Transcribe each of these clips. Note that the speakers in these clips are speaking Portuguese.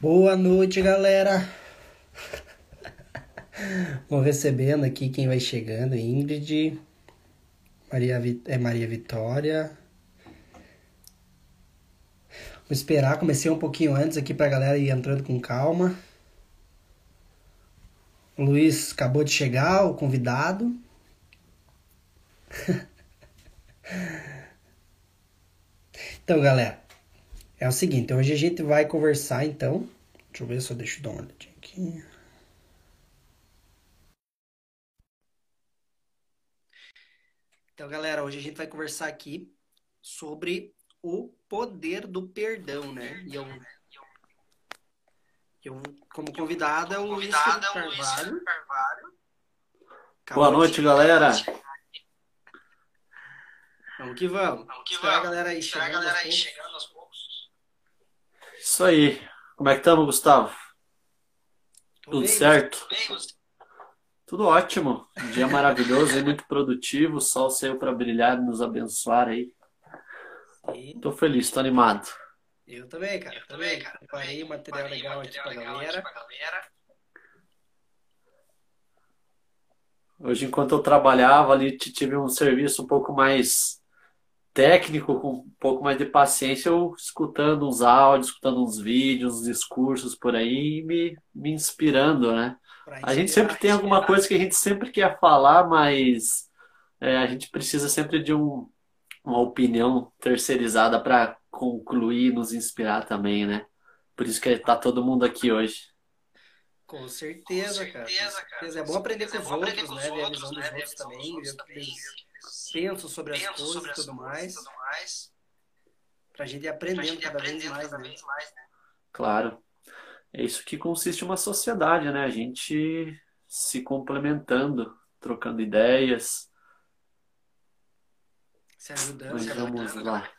Boa noite, galera. Vou recebendo aqui quem vai chegando. Ingrid, Maria, é Maria Vitória. Vou esperar, comecei um pouquinho antes aqui pra galera ir entrando com calma. O Luiz acabou de chegar, o convidado. então, galera, é o seguinte, hoje a gente vai conversar então. Deixa eu ver se eu deixo dar uma olhadinha aqui. Então, galera, hoje a gente vai conversar aqui sobre o poder do perdão, né? E eu, eu como convidado é o Luiz Carvalho. Boa noite, galera. Vamos que vamos. vamos que vamos. a galera aí chegando, a galera aí chegando aos poucos. Isso aí. Como é que estamos, Gustavo? Tudo bem, certo? Bem, Tudo ótimo. Um dia maravilhoso e muito produtivo. O sol saiu para brilhar e nos abençoar aí. Sim. Tô feliz, tô animado. Eu também, cara. Eu também, cara. Preparei um material legal aqui pra galera. Hoje, enquanto eu trabalhava ali, tive um serviço um pouco mais técnico, com um pouco mais de paciência, eu escutando uns áudios, escutando uns vídeos, uns discursos por aí, me, me inspirando, né? A gente sempre tem alguma coisa que a gente sempre quer falar, mas é, a gente precisa sempre de um, uma opinião terceirizada para concluir, nos inspirar também, né? Por isso que tá todo mundo aqui hoje. Com certeza, com certeza cara. Com certeza. É bom aprender com os outros, né? Ver a visão dos outros também, ver o que eles penso sobre as, coisas, sobre as e tudo mais, tudo mais. Pra gente ir aprendendo, gente cada, aprendendo vez mais, cada né? vez mais, né? Claro. É isso que consiste uma sociedade, né? A gente se complementando, trocando ideias. Se ajudando, Mas se vamos ajudando. lá.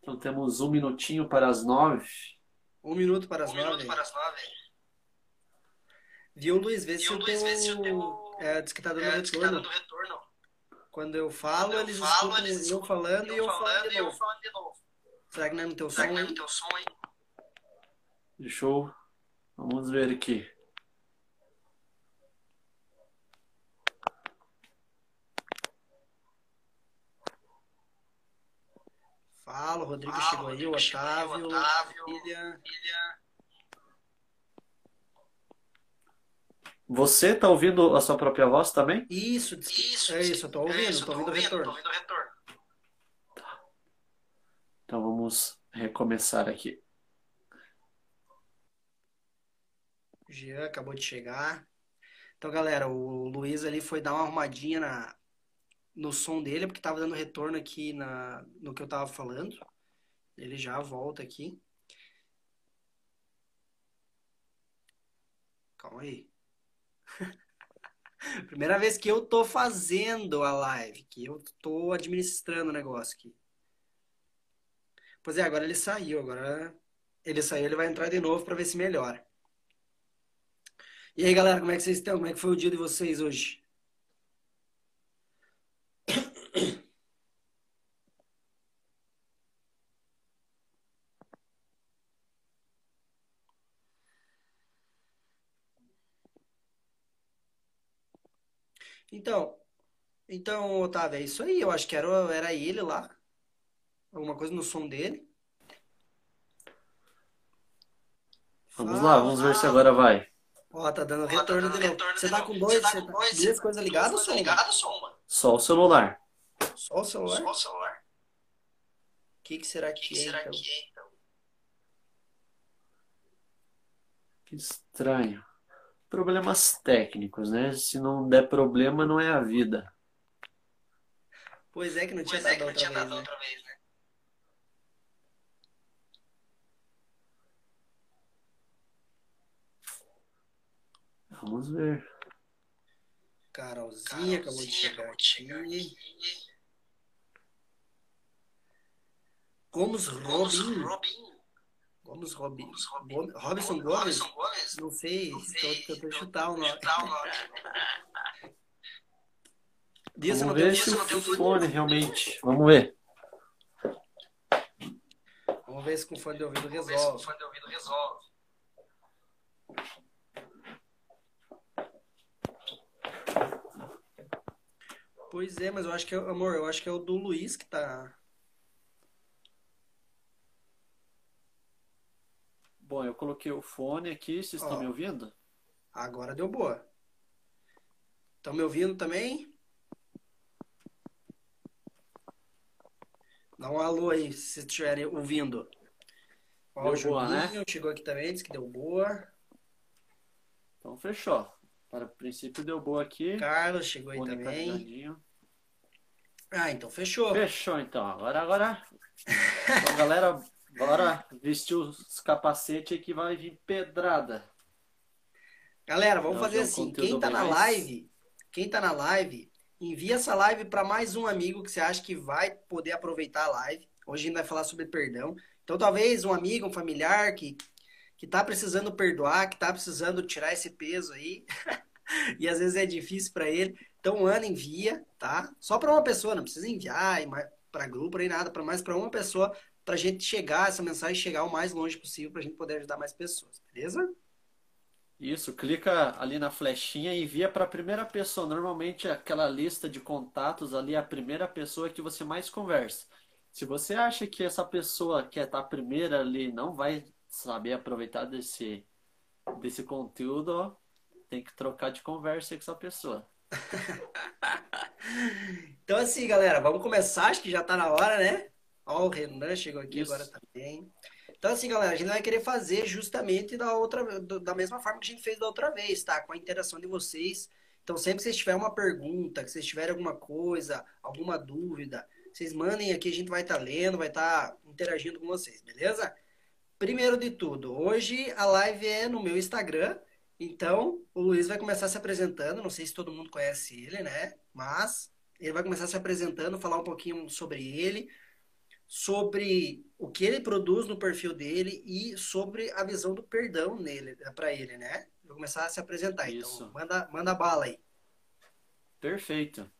Então temos um minutinho para as nove. Um minuto para as um nove. Minuto para as nove. Viu, Luiz? Vê se o teu, se o teu é, diz que tá dando, é, retorno. Tá retorno. Quando eu falo, Quando eu eles falo, escutam eles eu falando e eu falando, de, falando de novo. Será que não é no teu Será som, que não é no teu som aí? Deixa eu... Vamos ver aqui. Fala, o Rodrigo Fala, chegou aí, o Otávio, Otávio, Filha. Filha. Você está ouvindo a sua própria voz também? Isso, isso, é isso, eu estou ouvindo, estou ouvindo, ouvindo, o retorno. retorno. Tá. Então vamos recomeçar aqui. O Jean acabou de chegar. Então, galera, o Luiz ali foi dar uma arrumadinha na, no som dele, porque estava dando retorno aqui na, no que eu estava falando. Ele já volta aqui. Calma aí. Primeira vez que eu tô fazendo a live, que eu tô administrando o negócio aqui. Pois é, agora ele saiu, agora ele saiu, ele vai entrar de novo para ver se melhora. E aí, galera, como é que vocês estão? Como é que foi o dia de vocês hoje? Então, então, Otávio, é isso aí. Eu acho que era, era ele lá. Alguma coisa no som dele. Vamos lá, vamos ver se agora vai. Ó, tá dando retorno de novo. Você tá com dois, você tá com duas coisas ligadas, som? Ligado, som, Só o celular. Só o celular? Só o celular. O que, que será que, que, é, será então? que é, então? Que estranho problemas técnicos, né? Se não der problema, não é a vida. Pois é que não tinha, dado, é não outra, tinha vez, dado né? outra vez, né? Vamos ver. Carolzinha, Carolzinha acabou de chegar, aqui. Gomes Robin. Robin. Gomes Robin. Robin. Robinson Gomes? Gomes? Não sei, estou tentando chutar o nome. Vamos ver se o fone realmente. Vamos ver. ver se com fone de ouvido Vamos ver se resolve. fone de ouvido resolve. Pois é, mas eu acho que é, amor, eu acho que é o do Luiz que tá. Bom, eu coloquei o fone aqui, vocês estão me ouvindo? Agora deu boa. Estão me ouvindo também? Dá um alô aí, se estiverem ouvindo. Ó, Deu o boa, né? Juninho chegou aqui também, disse que deu boa. Então fechou. Para o princípio deu boa aqui. Carlos chegou aí Fone também. Ah, então fechou. Fechou então. Agora, agora. Então, galera, bora vestir os capacetes que vai vir pedrada. Galera, vamos fazer assim. Quem tá bem na live, quem tá na live, envia essa live para mais um amigo que você acha que vai poder aproveitar a live. Hoje a gente vai falar sobre perdão. Então, talvez um amigo, um familiar que que tá precisando perdoar, que tá precisando tirar esse peso aí. e às vezes é difícil para ele. Então, Ana envia, tá? Só para uma pessoa, não precisa enviar para grupo nem nada, para mais para uma pessoa, pra gente chegar essa mensagem chegar o mais longe possível pra gente poder ajudar mais pessoas, beleza? Isso, clica ali na flechinha e envia para a primeira pessoa. Normalmente aquela lista de contatos ali é a primeira pessoa que você mais conversa. Se você acha que essa pessoa que está primeira ali não vai saber aproveitar desse, desse conteúdo, ó, tem que trocar de conversa com essa pessoa. Então, assim, galera, vamos começar. Acho que já tá na hora, né? Ó, o Renan chegou aqui Isso. agora também. Então, assim, galera, a gente vai querer fazer justamente da outra, da mesma forma que a gente fez da outra vez, tá? Com a interação de vocês. Então, sempre que vocês tiverem uma pergunta, que vocês tiverem alguma coisa, alguma dúvida, vocês mandem aqui, a gente vai estar lendo, vai estar interagindo com vocês, beleza? Primeiro de tudo, hoje a live é no meu Instagram. Então, o Luiz vai começar se apresentando. Não sei se todo mundo conhece ele, né? Mas ele vai começar se apresentando, falar um pouquinho sobre ele, sobre o que ele produz no perfil dele e sobre a visão do perdão nele, para ele, né? Vai começar a se apresentar. Então, Isso. manda, manda bala aí. Perfeito.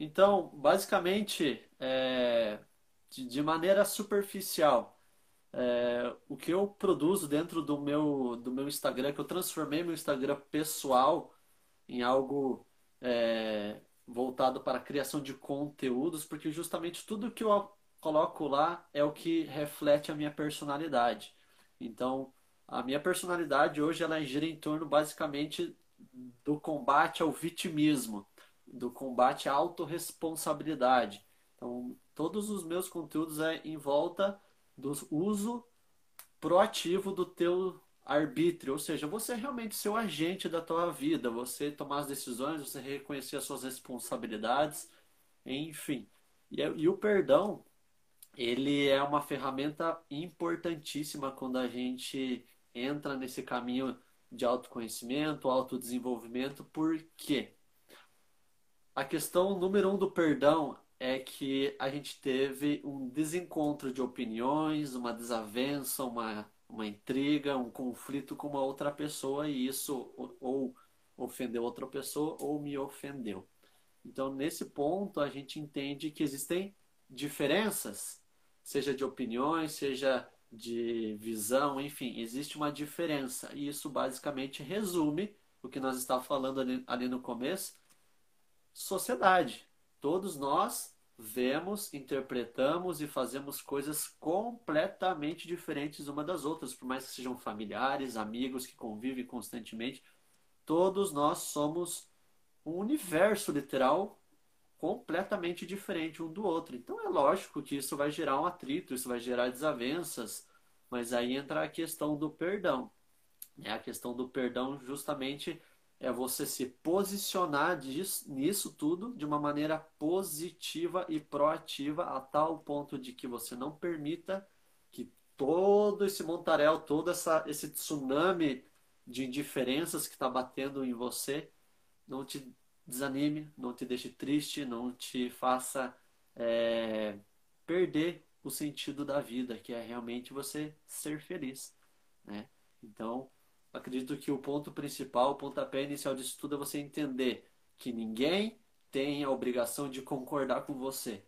Então, basicamente, é, de, de maneira superficial, é, o que eu produzo dentro do meu, do meu Instagram, que eu transformei meu Instagram pessoal em algo é, voltado para a criação de conteúdos, porque justamente tudo que eu coloco lá é o que reflete a minha personalidade. Então, a minha personalidade hoje ela gira em torno basicamente do combate ao vitimismo do combate à autorresponsabilidade. Então, todos os meus conteúdos é em volta do uso proativo do teu arbítrio, ou seja, você é realmente ser o agente da tua vida, você tomar as decisões, você reconhecer as suas responsabilidades, enfim. E, é- e o perdão, ele é uma ferramenta importantíssima quando a gente entra nesse caminho de autoconhecimento, autodesenvolvimento, por quê? A questão número um do perdão é que a gente teve um desencontro de opiniões, uma desavença, uma, uma intriga, um conflito com uma outra pessoa e isso ou ofendeu outra pessoa ou me ofendeu. Então, nesse ponto, a gente entende que existem diferenças, seja de opiniões, seja de visão, enfim, existe uma diferença. E isso basicamente resume o que nós estávamos falando ali, ali no começo sociedade. Todos nós vemos, interpretamos e fazemos coisas completamente diferentes uma das outras, por mais que sejam familiares, amigos que convivem constantemente. Todos nós somos um universo literal completamente diferente um do outro. Então é lógico que isso vai gerar um atrito, isso vai gerar desavenças, mas aí entra a questão do perdão. É a questão do perdão justamente é você se posicionar disso, nisso tudo de uma maneira positiva e proativa a tal ponto de que você não permita que todo esse montaréu, todo essa, esse tsunami de indiferenças que está batendo em você não te desanime, não te deixe triste, não te faça é, perder o sentido da vida, que é realmente você ser feliz, né? Então, acredito que o ponto principal, o pontapé inicial disso tudo é você entender que ninguém tem a obrigação de concordar com você.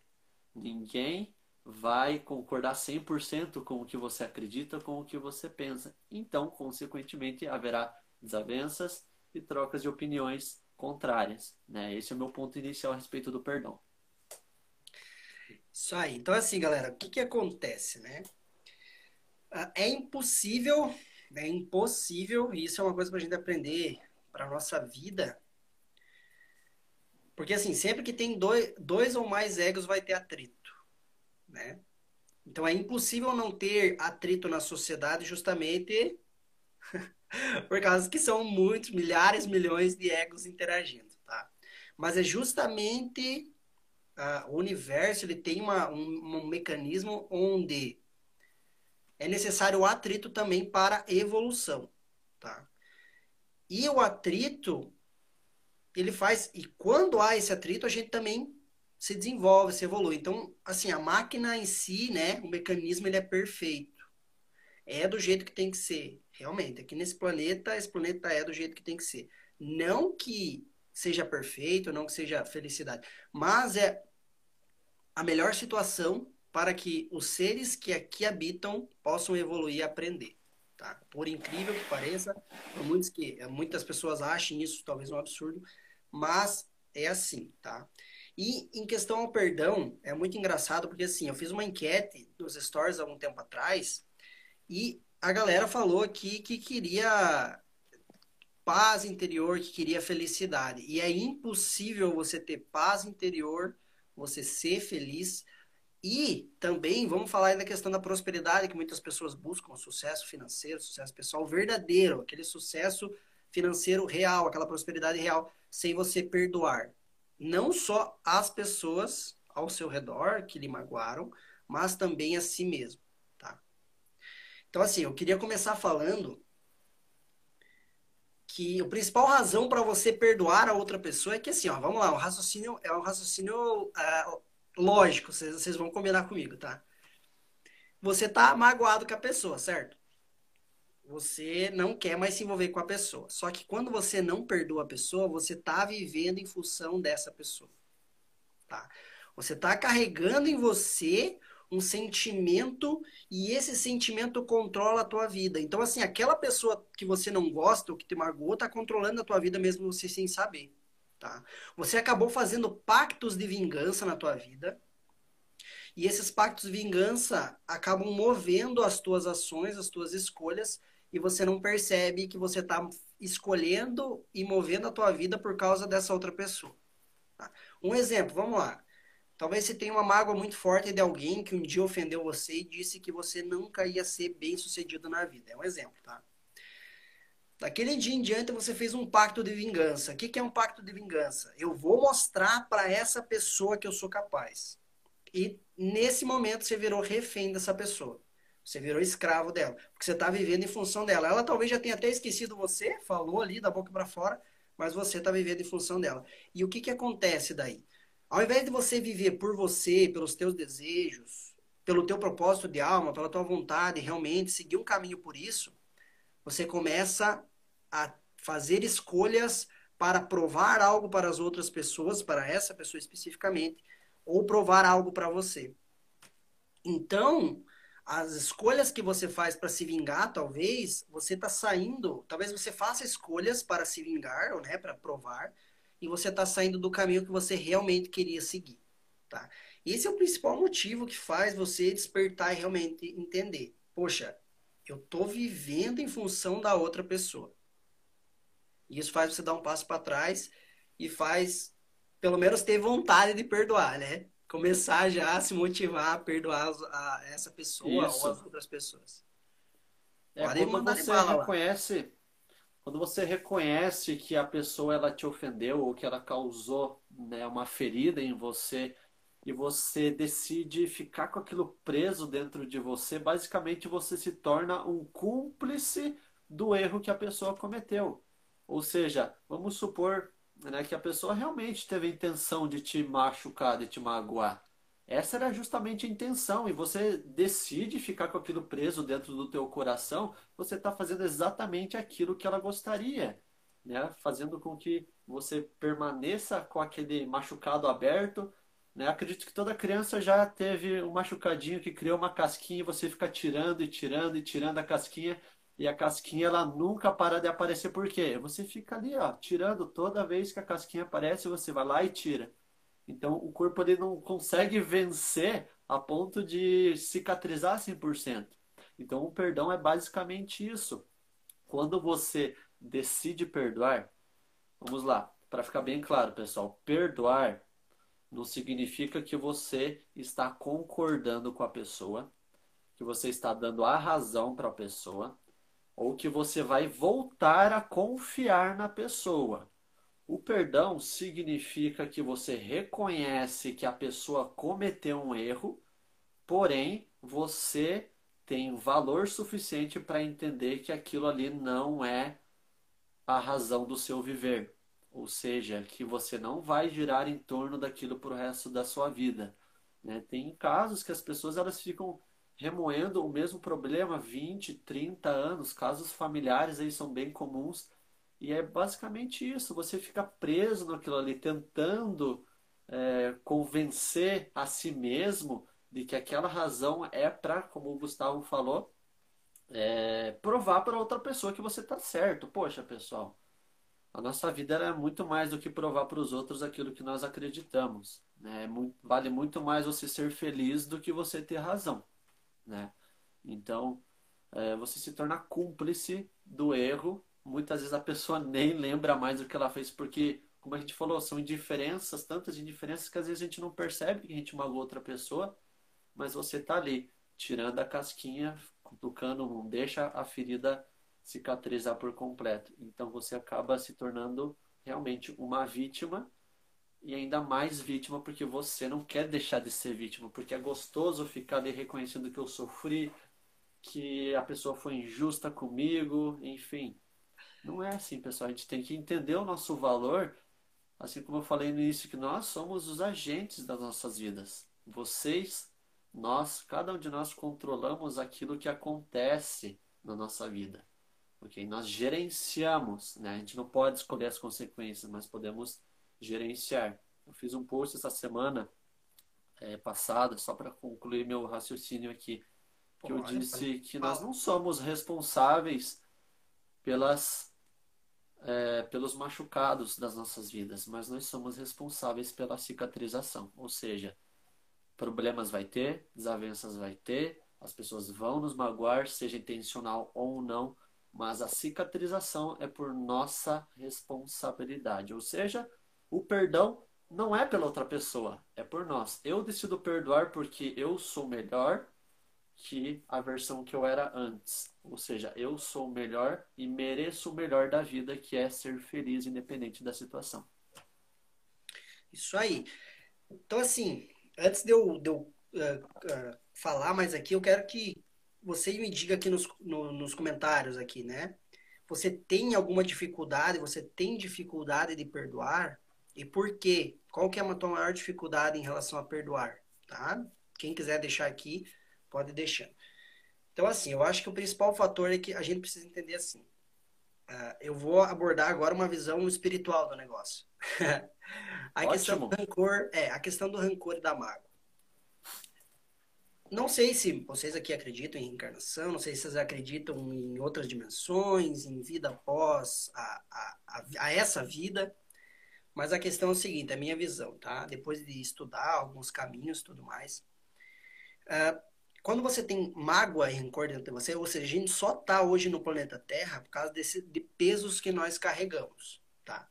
Ninguém vai concordar 100% com o que você acredita, com o que você pensa. Então, consequentemente, haverá desavenças e trocas de opiniões contrárias. Né? Esse é o meu ponto inicial a respeito do perdão. Isso aí. Então, assim, galera, o que, que acontece, né? Ah, é impossível, é impossível, e isso é uma coisa para a gente aprender para nossa vida. Porque, assim, sempre que tem dois, dois ou mais egos, vai ter atrito, né? Então, é impossível não ter atrito na sociedade justamente por causa que são muitos, milhares, milhões de egos interagindo, tá? Mas é justamente uh, o universo ele tem uma, um, um mecanismo onde é necessário o atrito também para evolução, tá? E o atrito ele faz e quando há esse atrito a gente também se desenvolve, se evolui. Então, assim, a máquina em si, né, o mecanismo ele é perfeito. É do jeito que tem que ser, realmente. Aqui nesse planeta, esse planeta é do jeito que tem que ser. Não que seja perfeito, não que seja felicidade, mas é a melhor situação para que os seres que aqui habitam possam evoluir e aprender. Tá? Por incrível que pareça, muitos que muitas pessoas achem isso talvez um absurdo, mas é assim, tá? E em questão ao perdão, é muito engraçado porque assim, eu fiz uma enquete nos stories há algum tempo atrás e a galera falou aqui que queria paz interior, que queria felicidade. E é impossível você ter paz interior você ser feliz. E também vamos falar da questão da prosperidade, que muitas pessoas buscam, sucesso financeiro, sucesso pessoal verdadeiro, aquele sucesso financeiro real, aquela prosperidade real, sem você perdoar. Não só as pessoas ao seu redor que lhe magoaram, mas também a si mesmo? Então, assim, eu queria começar falando que a principal razão para você perdoar a outra pessoa é que assim, ó, vamos lá, o raciocínio é um raciocínio uh, lógico, vocês, vocês vão combinar comigo, tá? Você tá magoado com a pessoa, certo? Você não quer mais se envolver com a pessoa. Só que quando você não perdoa a pessoa, você tá vivendo em função dessa pessoa, tá? Você tá carregando em você um sentimento e esse sentimento controla a tua vida. Então, assim, aquela pessoa que você não gosta ou que te magoou tá controlando a tua vida mesmo você sem saber, tá? Você acabou fazendo pactos de vingança na tua vida e esses pactos de vingança acabam movendo as tuas ações, as tuas escolhas e você não percebe que você tá escolhendo e movendo a tua vida por causa dessa outra pessoa. Tá? Um exemplo, vamos lá. Talvez você tenha uma mágoa muito forte de alguém que um dia ofendeu você e disse que você nunca ia ser bem sucedido na vida. É um exemplo, tá? Daquele dia em diante você fez um pacto de vingança. O que é um pacto de vingança? Eu vou mostrar para essa pessoa que eu sou capaz. E nesse momento você virou refém dessa pessoa. Você virou escravo dela. Porque você está vivendo em função dela. Ela talvez já tenha até esquecido você, falou ali da boca para fora, mas você está vivendo em função dela. E o que, que acontece daí? Ao invés de você viver por você, pelos teus desejos, pelo teu propósito de alma, pela tua vontade, realmente seguir um caminho por isso, você começa a fazer escolhas para provar algo para as outras pessoas, para essa pessoa especificamente, ou provar algo para você. Então, as escolhas que você faz para se vingar, talvez, você está saindo, talvez você faça escolhas para se vingar, ou né, para provar, e você está saindo do caminho que você realmente queria seguir, tá? Esse é o principal motivo que faz você despertar e realmente entender. Poxa, eu tô vivendo em função da outra pessoa. E isso faz você dar um passo para trás e faz, pelo menos, ter vontade de perdoar, né? Começar já a se motivar a perdoar a essa pessoa isso. ou as outras pessoas. É, Pode quando você reconhece quando você reconhece que a pessoa ela te ofendeu ou que ela causou né, uma ferida em você e você decide ficar com aquilo preso dentro de você, basicamente você se torna um cúmplice do erro que a pessoa cometeu. Ou seja, vamos supor né, que a pessoa realmente teve a intenção de te machucar, de te magoar. Essa era justamente a intenção e você decide ficar com aquilo preso dentro do teu coração, você está fazendo exatamente aquilo que ela gostaria, né? Fazendo com que você permaneça com aquele machucado aberto Né? Acredito que toda criança já teve um machucadinho que criou uma casquinha e você fica tirando e tirando e tirando a casquinha e a casquinha ela nunca para de aparecer. Por quê? Você fica ali, ó, tirando toda vez que a casquinha aparece, você vai lá e tira. Então o corpo ele não consegue vencer a ponto de cicatrizar 100%. Então o perdão é basicamente isso. Quando você decide perdoar, vamos lá, para ficar bem claro, pessoal, perdoar não significa que você está concordando com a pessoa, que você está dando a razão para a pessoa, ou que você vai voltar a confiar na pessoa. O perdão significa que você reconhece que a pessoa cometeu um erro, porém você tem valor suficiente para entender que aquilo ali não é a razão do seu viver. Ou seja, que você não vai girar em torno daquilo para o resto da sua vida. Né? Tem casos que as pessoas elas ficam remoendo o mesmo problema 20, 30 anos, casos familiares aí são bem comuns. E é basicamente isso, você fica preso naquilo ali, tentando é, convencer a si mesmo de que aquela razão é para, como o Gustavo falou, é, provar para outra pessoa que você está certo. Poxa, pessoal, a nossa vida é muito mais do que provar para os outros aquilo que nós acreditamos. Né? Muito, vale muito mais você ser feliz do que você ter razão. Né? Então, é, você se torna cúmplice do erro. Muitas vezes a pessoa nem lembra mais do que ela fez, porque, como a gente falou, são indiferenças, tantas indiferenças que às vezes a gente não percebe que a gente magoou outra pessoa, mas você está ali, tirando a casquinha, cutucando, não deixa a ferida cicatrizar por completo. Então você acaba se tornando realmente uma vítima e ainda mais vítima porque você não quer deixar de ser vítima, porque é gostoso ficar ali reconhecendo que eu sofri, que a pessoa foi injusta comigo, enfim. Não é assim, pessoal. A gente tem que entender o nosso valor, assim como eu falei no início, que nós somos os agentes das nossas vidas. Vocês, nós, cada um de nós controlamos aquilo que acontece na nossa vida. Ok? Nós gerenciamos, né? A gente não pode escolher as consequências, mas podemos gerenciar. Eu fiz um post essa semana é, passada, só para concluir meu raciocínio aqui, que eu disse que nós não somos responsáveis pelas é, pelos machucados das nossas vidas, mas nós somos responsáveis pela cicatrização, ou seja, problemas vai ter, desavenças vai ter, as pessoas vão nos magoar, seja intencional ou não, mas a cicatrização é por nossa responsabilidade. Ou seja, o perdão não é pela outra pessoa, é por nós. Eu decido perdoar porque eu sou melhor que a versão que eu era antes. Ou seja, eu sou melhor e mereço o melhor da vida, que é ser feliz independente da situação. Isso aí. Então, assim, antes de eu, de eu uh, uh, falar mais aqui, eu quero que você me diga aqui nos, no, nos comentários aqui, né? Você tem alguma dificuldade? Você tem dificuldade de perdoar? E por quê? Qual que é a tua maior dificuldade em relação a perdoar? Tá? Quem quiser deixar aqui, pode deixar. Então, assim, eu acho que o principal fator é que a gente precisa entender assim. Uh, eu vou abordar agora uma visão espiritual do negócio. a Ótimo. questão do rancor, é, a questão do rancor e da mágoa não sei se vocês aqui acreditam em reencarnação, não sei se vocês acreditam em outras dimensões, em vida após a, a, a, a essa vida, mas a questão é o seguinte, a minha visão, tá? Depois de estudar alguns caminhos e tudo mais, uh, quando você tem mágoa e rancor dentro de você, ou seja, a gente só tá hoje no planeta Terra por causa desse, de pesos que nós carregamos, tá?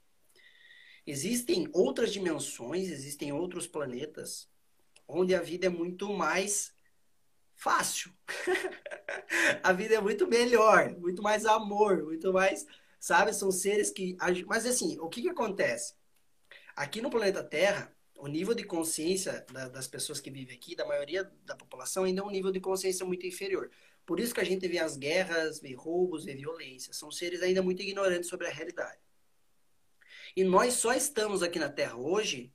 Existem outras dimensões, existem outros planetas onde a vida é muito mais fácil. a vida é muito melhor, muito mais amor, muito mais, sabe? São seres que. Mas assim, o que, que acontece? Aqui no planeta Terra, o nível de consciência das pessoas que vivem aqui, da maioria da população, ainda é um nível de consciência muito inferior. Por isso que a gente vê as guerras, vê roubos, vê violência. São seres ainda muito ignorantes sobre a realidade. E nós só estamos aqui na Terra hoje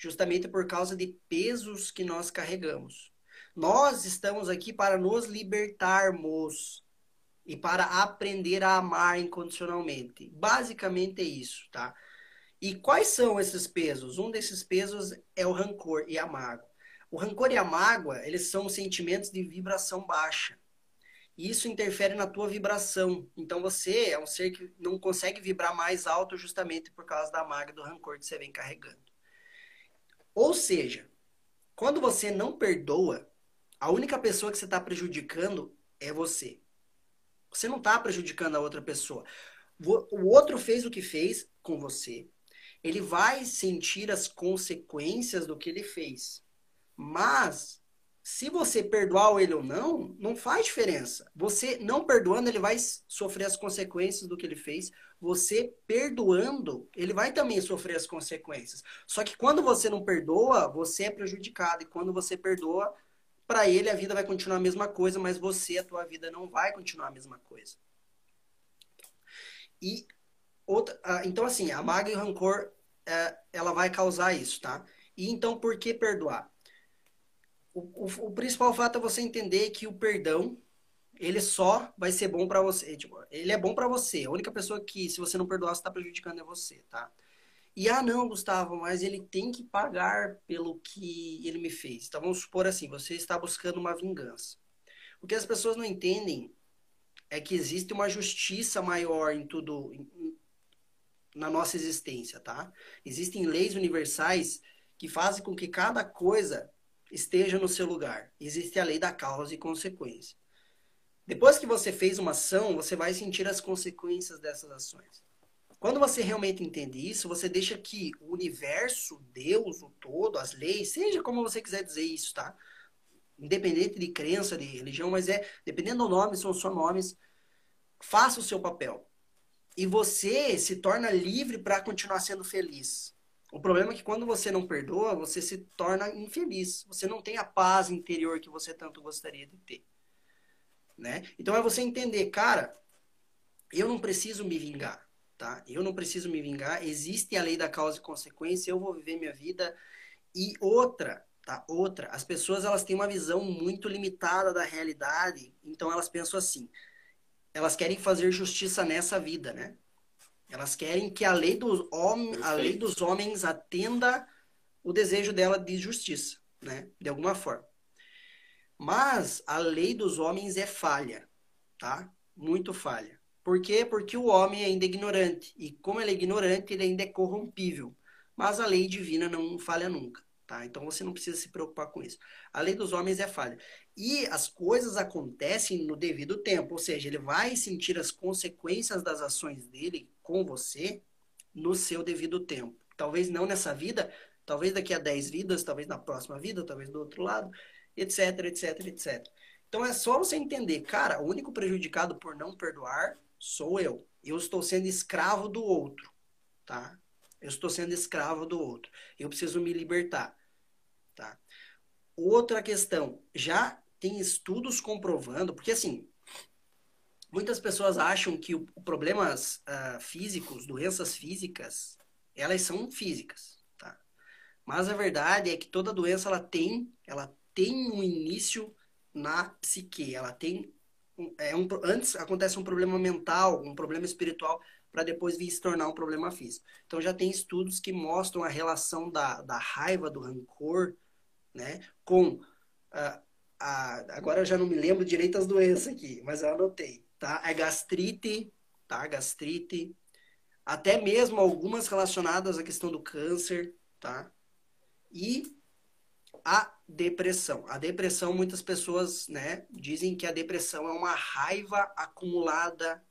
justamente por causa de pesos que nós carregamos. Nós estamos aqui para nos libertarmos e para aprender a amar incondicionalmente. Basicamente é isso, tá? E quais são esses pesos? Um desses pesos é o rancor e a mágoa. O rancor e a mágoa, eles são sentimentos de vibração baixa. E isso interfere na tua vibração. Então você é um ser que não consegue vibrar mais alto justamente por causa da mágoa e do rancor que você vem carregando. Ou seja, quando você não perdoa, a única pessoa que você está prejudicando é você. Você não está prejudicando a outra pessoa. O outro fez o que fez com você. Ele vai sentir as consequências do que ele fez. Mas, se você perdoar ele ou não, não faz diferença. Você não perdoando, ele vai sofrer as consequências do que ele fez. Você perdoando, ele vai também sofrer as consequências. Só que quando você não perdoa, você é prejudicado. E quando você perdoa, para ele a vida vai continuar a mesma coisa, mas você, a tua vida não vai continuar a mesma coisa. E outra, então assim, a mágoa e o rancor, é, ela vai causar isso, tá? E então por que perdoar? O, o, o, principal fato é você entender que o perdão ele só vai ser bom para você. Tipo, ele é bom para você. A única pessoa que, se você não perdoar, você está prejudicando é você, tá? E ah, não, Gustavo, mas ele tem que pagar pelo que ele me fez. Então vamos supor assim: você está buscando uma vingança. O que as pessoas não entendem é que existe uma justiça maior em tudo, na nossa existência, tá? Existem leis universais que fazem com que cada coisa esteja no seu lugar. Existe a lei da causa e consequência. Depois que você fez uma ação, você vai sentir as consequências dessas ações. Quando você realmente entende isso, você deixa que o universo, Deus, o todo, as leis, seja como você quiser dizer isso, tá? Independente de crença, de religião, mas é, dependendo do nome, são só nomes, faça o seu papel. E você se torna livre para continuar sendo feliz. O problema é que quando você não perdoa, você se torna infeliz. Você não tem a paz interior que você tanto gostaria de ter. Né? Então é você entender, cara, eu não preciso me vingar, tá? Eu não preciso me vingar. Existe a lei da causa e consequência. Eu vou viver minha vida. E outra, tá? Outra, as pessoas elas têm uma visão muito limitada da realidade. Então elas pensam assim: elas querem fazer justiça nessa vida, né? Elas querem que a lei dos, hom a lei dos homens atenda o desejo dela de justiça, né? De alguma forma. Mas a lei dos homens é falha, tá? Muito falha. Por quê? Porque o homem ainda é ignorante. E como ele é ignorante, ele ainda é corrompível. Mas a lei divina não falha nunca. Tá? Então você não precisa se preocupar com isso. A lei dos homens é falha. E as coisas acontecem no devido tempo, ou seja, ele vai sentir as consequências das ações dele com você no seu devido tempo. Talvez não nessa vida, talvez daqui a 10 vidas, talvez na próxima vida, talvez do outro lado, etc, etc, etc. Então é só você entender, cara, o único prejudicado por não perdoar sou eu. Eu estou sendo escravo do outro, tá? Eu estou sendo escravo do outro. Eu preciso me libertar. Tá? Outra questão, já tem estudos comprovando, porque assim, muitas pessoas acham que o, problemas uh, físicos, doenças físicas, elas são físicas, tá? Mas a verdade é que toda doença ela tem, ela tem um início na psique, ela tem é um, antes acontece um problema mental, um problema espiritual, para depois vir se tornar um problema físico. Então já tem estudos que mostram a relação da, da raiva, do rancor, né? Com a, a, agora eu já não me lembro direito as doenças aqui, mas eu anotei, tá? É gastrite, tá? Gastrite, até mesmo algumas relacionadas à questão do câncer, tá? E a depressão. A depressão, muitas pessoas, né, dizem que a depressão é uma raiva acumulada,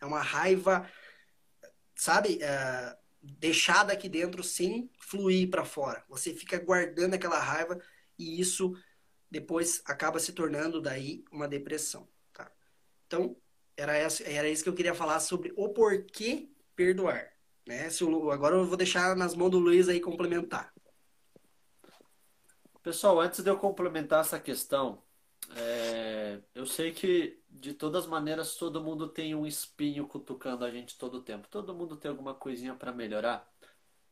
é uma raiva, sabe, é, deixada aqui dentro sem fluir para fora. Você fica guardando aquela raiva e isso depois acaba se tornando daí uma depressão, tá? Então, era, essa, era isso que eu queria falar sobre o porquê perdoar, né? Se o, agora eu vou deixar nas mãos do Luiz aí complementar. Pessoal, antes de eu complementar essa questão, é, eu sei que de todas maneiras todo mundo tem um espinho cutucando a gente todo o tempo. Todo mundo tem alguma coisinha para melhorar.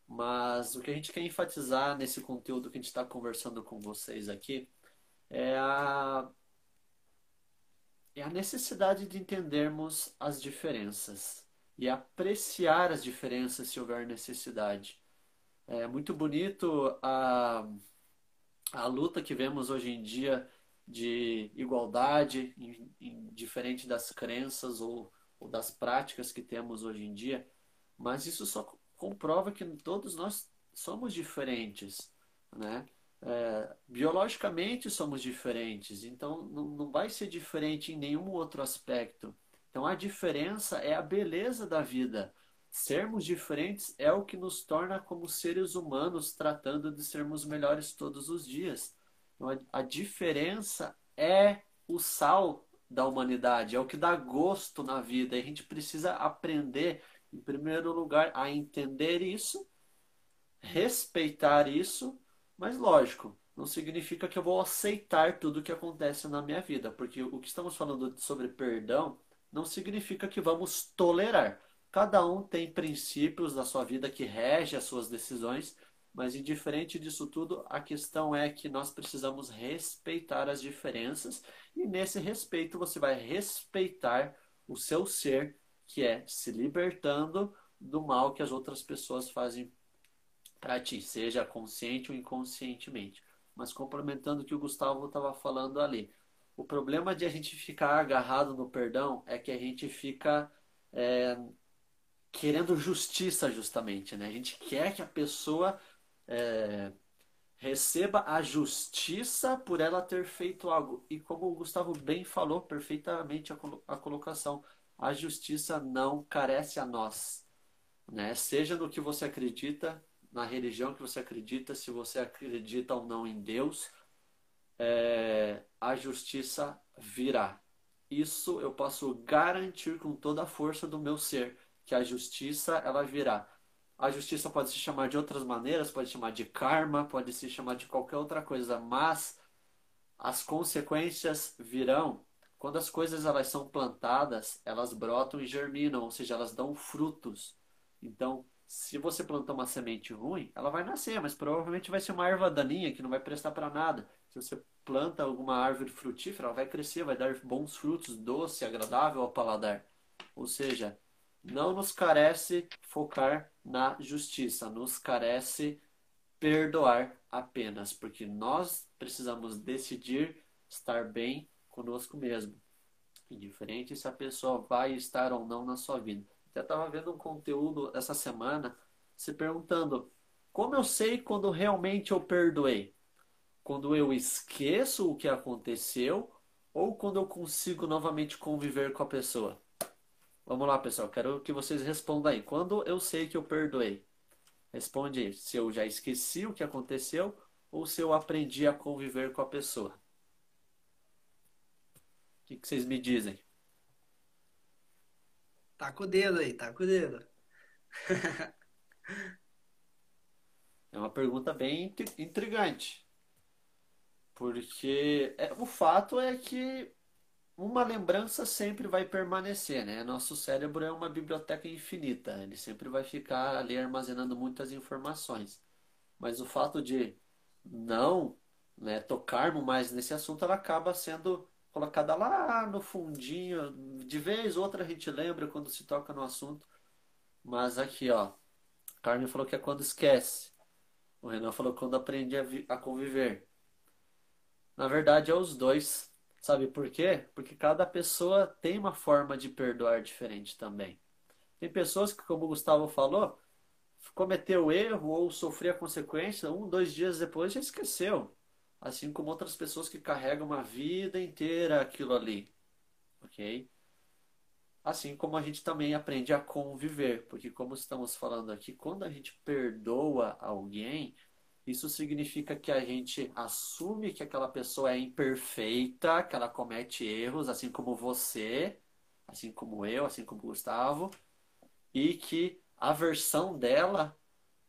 Mas o que a gente quer enfatizar nesse conteúdo que a gente está conversando com vocês aqui é a, é a necessidade de entendermos as diferenças. e apreciar as diferenças se houver necessidade. É muito bonito a, a luta que vemos hoje em dia de igualdade, diferente das crenças ou, ou das práticas que temos hoje em dia, mas isso só comprova que todos nós somos diferentes, né? É, biologicamente somos diferentes, então não, não vai ser diferente em nenhum outro aspecto. Então a diferença é a beleza da vida. Sermos diferentes é o que nos torna como seres humanos, tratando de sermos melhores todos os dias. Então, a, diferença é o sal da humanidade, é o que dá gosto na vida. E a gente precisa aprender, em primeiro lugar, a entender isso, respeitar isso mas lógico, não significa que eu vou aceitar tudo o que acontece na minha vida, porque o que estamos falando sobre perdão não significa que vamos tolerar. Cada um tem princípios da sua vida que rege as suas decisões, mas indiferente disso tudo, a questão é que nós precisamos respeitar as diferenças e nesse respeito você vai respeitar o seu ser, que é se libertando do mal que as outras pessoas fazem para ti, seja consciente ou inconscientemente. Mas complementando o que o Gustavo estava falando ali, o problema de a gente ficar agarrado no perdão é que a gente fica é, querendo justiça, justamente. Né? A gente quer que a pessoa é, receba a justiça por ela ter feito algo. E como o Gustavo bem falou perfeitamente a, a colocação, a justiça não carece a nós. Né? Seja no que você acredita, na religião que você acredita, se você acredita ou não em Deus, é, a justiça virá. Isso eu posso garantir com toda a força do meu ser, que a justiça ela virá. A justiça pode se chamar de outras maneiras, pode se chamar de karma, pode se chamar de qualquer outra coisa, mas as consequências virão. Quando as coisas elas são plantadas, elas brotam e germinam, ou seja, elas dão frutos. Então, se você plantar uma semente ruim, ela vai nascer, mas provavelmente vai ser uma erva daninha que não vai prestar para nada. Se você planta alguma árvore frutífera, ela vai crescer, vai dar bons frutos, doce, agradável ao paladar. Ou seja, não nos carece focar na justiça, nos carece perdoar apenas, porque nós precisamos decidir estar bem conosco mesmo, indiferente se a pessoa vai estar ou não na sua vida. Até estava vendo um conteúdo essa semana se perguntando como eu sei quando realmente eu perdoei? Quando eu esqueço o que aconteceu ou quando eu consigo novamente conviver com a pessoa? Vamos lá, pessoal, quero que vocês respondam aí. Quando eu sei que eu perdoei? Responde aí, se eu já esqueci o que aconteceu ou se eu aprendi a conviver com a pessoa. O que, que vocês me dizem? Tá com o dedo aí, tá com o dedo. É uma pergunta bem intrigante. Porque é, o fato é que uma lembrança sempre vai permanecer, né? Nosso cérebro é uma biblioteca infinita, ele sempre vai ficar ali armazenando muitas informações. Mas o fato de não né, tocarmos mais nesse assunto, ela acaba sendo colocada lá no fundinho. De vez outra a gente lembra quando se toca no assunto. Mas aqui, ó. Carmen falou que é quando esquece. O Renan falou quando aprende a, a conviver. Na verdade, é os dois. Sabe por quê? Porque cada pessoa tem uma forma de perdoar diferente também. Tem pessoas que, como o Gustavo falou, cometeu erro ou sofreu a consequência, um, dois dias depois já esqueceu assim como outras pessoas que carregam uma vida inteira aquilo ali, ok? Assim como a gente também aprende a conviver, porque como estamos falando aqui, quando a gente perdoa alguém, isso significa que a gente assume que aquela pessoa é imperfeita, que ela comete erros, assim como você, assim como eu, assim como o Gustavo, e que a versão dela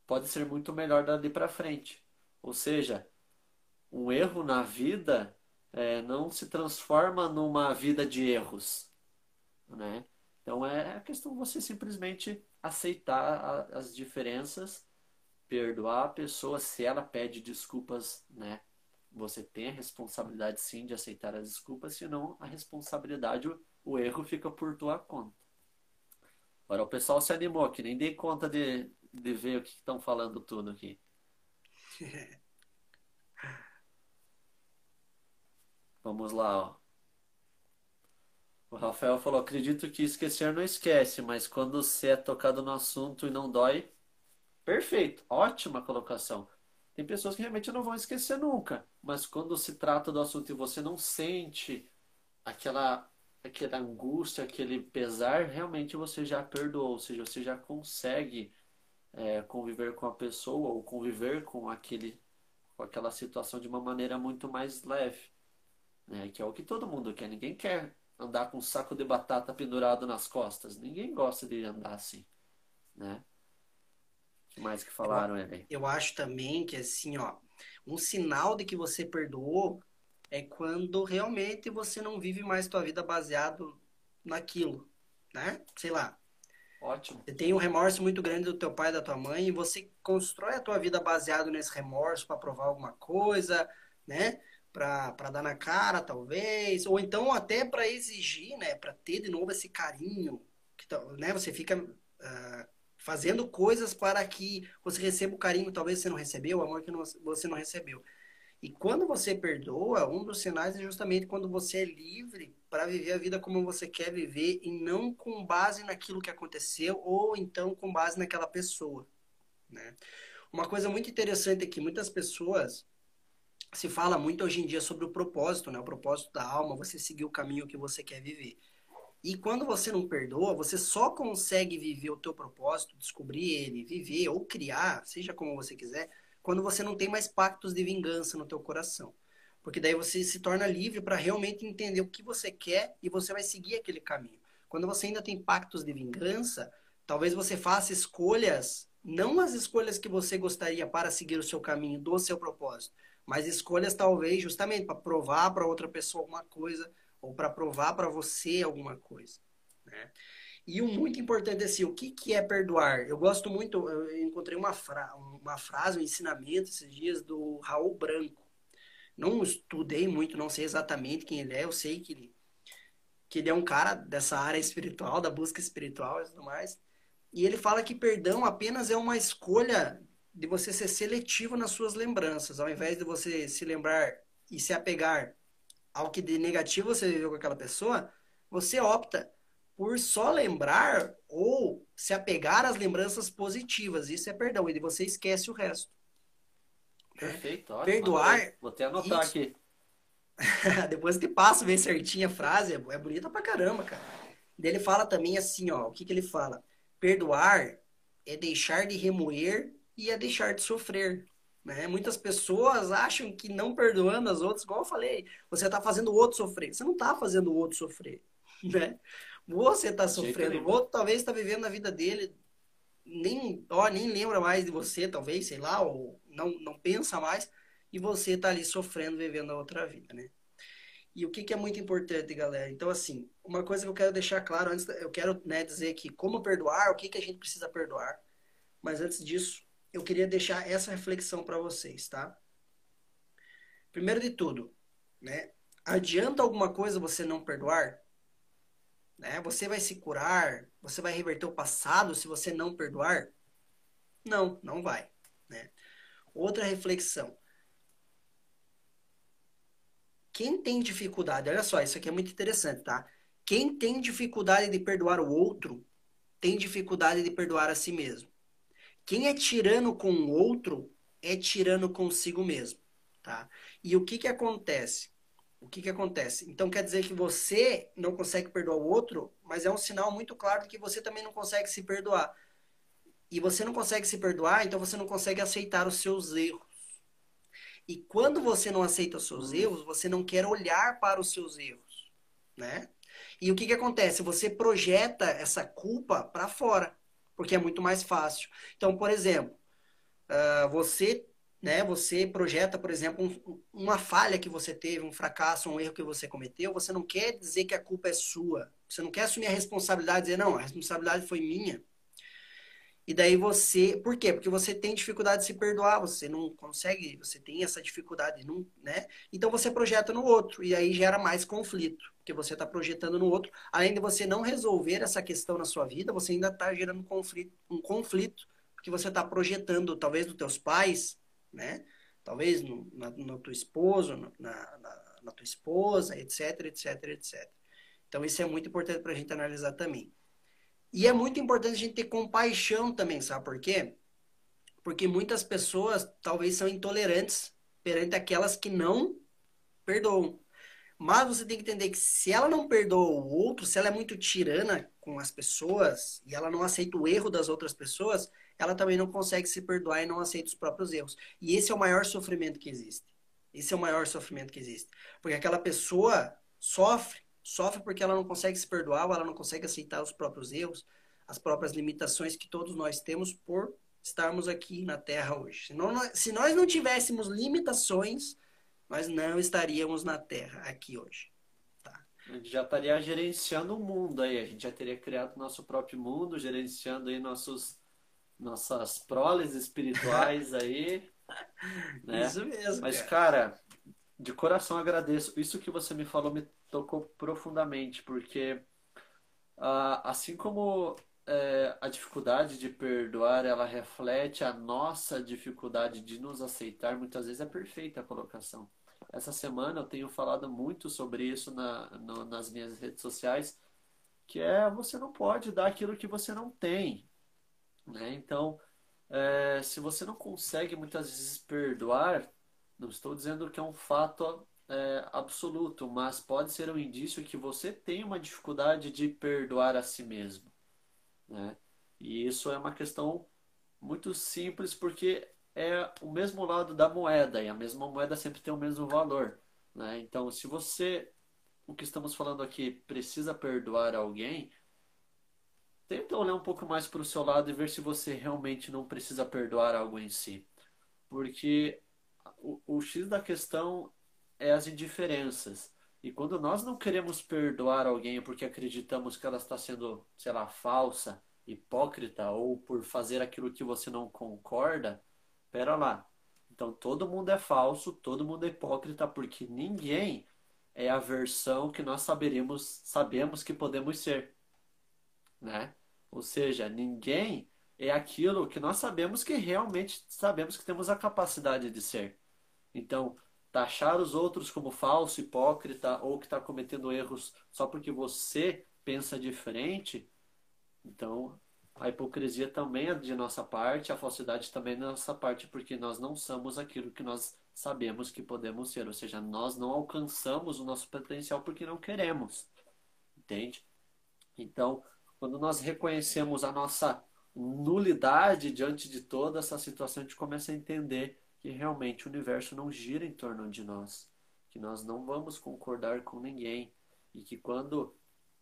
pode ser muito melhor dali para frente. Ou seja, um erro na vida é, não se transforma numa vida de erros, né? Então é a questão de você simplesmente aceitar a, as diferenças, perdoar a pessoa se ela pede desculpas, né? Você tem a responsabilidade sim de aceitar as desculpas, senão a responsabilidade, o, o erro fica por tua conta. Agora o pessoal se animou aqui, nem dei conta de, de ver o que estão falando tudo aqui. Vamos lá, ó. O Rafael falou: acredito que esquecer não esquece, mas quando você é tocado no assunto e não dói. Perfeito, ótima colocação. Tem pessoas que realmente não vão esquecer nunca, mas quando se trata do assunto e você não sente aquela, aquela angústia, aquele pesar, realmente você já perdoou, ou seja, você já consegue é, conviver com a pessoa ou conviver com aquele, com aquela situação de uma maneira muito mais leve, né? Que é o que todo mundo quer. Ninguém quer andar com um saco de batata pendurado nas costas. Ninguém gosta de andar assim, né? O que mais que falaram, Ellen? Eu acho também que assim, ó, um sinal de que você perdoou é quando realmente você não vive mais tua vida baseado naquilo, né? Sei lá. Ótimo. Você tem um remorso muito grande do teu pai e da tua mãe e você constrói a tua vida baseado nesse remorso para provar alguma coisa, né? para dar na cara, talvez, ou então até para exigir, né, para ter de novo esse carinho, que, né, você fica uh, fazendo coisas para que você receba o carinho, talvez você não recebeu, o amor que não, você não recebeu. E quando você perdoa, um dos sinais é justamente quando você é livre para viver a vida como você quer viver e não com base naquilo que aconteceu ou então com base naquela pessoa, né? Uma coisa muito interessante é que muitas pessoas se fala muito hoje em dia sobre o propósito, né? O propósito da alma, você seguir o caminho que você quer viver. E quando você não perdoa, você só consegue viver o teu propósito, descobrir ele, viver ou criar, seja como você quiser, quando você não tem mais pactos de vingança no teu coração. Porque daí você se torna livre para realmente entender o que você quer e você vai seguir aquele caminho. Quando você ainda tem pactos de vingança, talvez você faça escolhas, não as escolhas que você gostaria para seguir o seu caminho do seu propósito, mas escolhas talvez justamente para provar para outra pessoa alguma coisa ou para provar para você alguma coisa, né? E o muito importante é assim, o que, que é perdoar? Eu gosto muito, eu encontrei uma, fra uma frase, um ensinamento esses dias do Raul Branco. Não estudei muito, não sei exatamente quem ele é, eu sei que ele, que ele é um cara dessa área espiritual, da busca espiritual e tudo mais. E ele fala que perdão apenas é uma escolha de você ser seletivo nas suas lembranças, ao invés de você se lembrar e se apegar ao que de negativo você viveu com aquela pessoa, você opta por só lembrar ou se apegar às lembranças positivas. Isso é perdão, e você esquece o resto. Perfeito, ótimo. Perdoar. Vou até anotar isso... aqui. Depois que passa bem certinho a frase, é bonita pra caramba, cara. Ele fala também assim, ó, o que, que ele fala? Perdoar é deixar de remoer e a deixar de sofrer. Né? Muitas pessoas acham que não perdoando as outras, igual eu falei, você está fazendo o outro sofrer. Você não está fazendo o outro sofrer. Né? Você está sofrendo. O outro talvez está vivendo a vida dele, nem, ó, nem lembra mais de você, talvez, sei lá, ou não, não pensa mais, e você está ali sofrendo, vivendo a outra vida. Né? E o que, que, é muito importante, galera? Então, assim, uma coisa que eu quero deixar claro antes, eu quero né, dizer que como perdoar, o que, que a gente precisa perdoar. Mas antes disso, eu queria deixar essa reflexão para vocês, tá? Primeiro de tudo, né? Adianta alguma coisa você não perdoar? Né? Você vai se curar? Você vai reverter o passado se você não perdoar? Não, não vai. Né? Outra reflexão. Quem tem dificuldade, olha só, isso aqui é muito interessante, tá? Quem tem dificuldade de perdoar o outro, tem dificuldade de perdoar a si mesmo. Quem é tirano com o outro é tirano consigo mesmo, tá? E o que que acontece? O que que acontece? Então quer dizer que você não consegue perdoar o outro, mas é um sinal muito claro de que você também não consegue se perdoar. E você não consegue se perdoar, então você não consegue aceitar os seus erros. E quando você não aceita os seus erros, você não quer olhar para os seus erros, né? E o que que acontece? Você projeta essa culpa para fora porque é muito mais fácil. Então, por exemplo, uh, você, né, você projeta, por exemplo, um, uma falha que você teve, um fracasso, um erro que você cometeu, você não quer dizer que a culpa é sua. Você não quer assumir a responsabilidade e dizer, não, a responsabilidade foi minha. E daí você, por quê? Porque você tem dificuldade de se perdoar, você não consegue, você tem essa dificuldade, não, né? Então você projeta no outro e aí gera mais conflito, porque você está projetando no outro. Além de você não resolver essa questão na sua vida, você ainda está gerando conflito, um conflito, porque você está projetando talvez dos teus pais, né? Talvez no, na, no teu esposo, na, na, na tua esposa, etc, etc, etc. Então isso é muito importante para a gente analisar também. E é muito importante a gente ter compaixão também, sabe por quê? Porque muitas pessoas talvez são intolerantes perante aquelas que não perdoam. Mas você tem que entender que se ela não perdoa o outro, se ela é muito tirana com as pessoas e ela não aceita o erro das outras pessoas, ela também não consegue se perdoar e não aceita os próprios erros. E esse é o maior sofrimento que existe. Esse é o maior sofrimento que existe. Porque aquela pessoa sofre sofre porque ela não consegue se perdoar, ou ela não consegue aceitar os próprios erros, as próprias limitações que todos nós temos por estarmos aqui na Terra hoje. Se, não, se nós não tivéssemos limitações, nós não estaríamos na Terra aqui hoje. Tá? A gente já estaria gerenciando o mundo aí, a gente já teria criado nosso próprio mundo, gerenciando aí nossos, nossas proles espirituais aí. né? Isso mesmo. Mas, cara, de coração agradeço. Isso que você me falou me tocou profundamente, porque uh, assim como é, a dificuldade de perdoar ela reflete a nossa dificuldade de nos aceitar, muitas vezes é perfeita a colocação. Essa semana eu tenho falado muito sobre isso na, no, nas minhas redes sociais, que é você não pode dar aquilo que você não tem. Né? Então, é, se você não consegue muitas vezes perdoar, não estou dizendo que é um fato é, absoluto, mas pode ser um indício que você tem uma dificuldade de perdoar a si mesmo. Né? E isso é uma questão muito simples porque é o mesmo lado da moeda e a mesma moeda sempre tem o mesmo valor. Né? Então, se você, o que estamos falando aqui, precisa perdoar alguém, tenta olhar um pouco mais para o seu lado e ver se você realmente não precisa perdoar algo em si. Porque o, o X da questão é as indiferenças. E quando nós não queremos perdoar alguém porque acreditamos que ela está sendo, sei lá, falsa, hipócrita ou por fazer aquilo que você não concorda, pera lá. Então todo mundo é falso, todo mundo é hipócrita porque ninguém é a versão que nós saberemos, sabemos que podemos ser, né? Ou seja, ninguém é aquilo que nós sabemos que realmente sabemos que temos a capacidade de ser. Então, taxar os outros como falso, hipócrita ou que está cometendo erros só porque você pensa diferente, então a hipocrisia também é de nossa parte, a falsidade também é de nossa parte, porque nós não somos aquilo que nós sabemos que podemos ser, ou seja, nós não alcançamos o nosso potencial porque não queremos, entende? Então, quando nós reconhecemos a nossa nulidade diante de toda essa situação, a gente começa a entender que realmente o universo não gira em torno de nós, que nós não vamos concordar com ninguém e que quando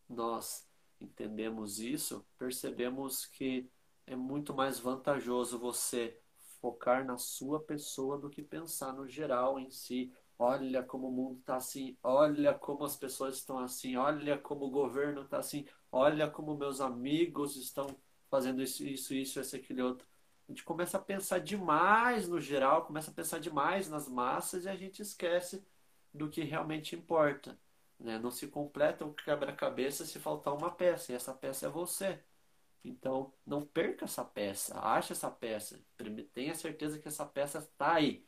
nós entendemos isso, percebemos que é muito mais vantajoso você focar na sua pessoa do que pensar no geral em si. Olha como o mundo está assim, olha como as pessoas estão assim, olha como o governo está assim, olha como meus amigos estão fazendo isso, isso, isso, esse, aquele outro a gente começa a pensar demais no geral, começa a pensar demais nas massas e a gente esquece do que realmente importa. Né? Não se completa o quebra-cabeça se faltar uma peça, e essa peça é você. Então, não perca essa peça, ache essa peça, tenha certeza que essa peça está aí,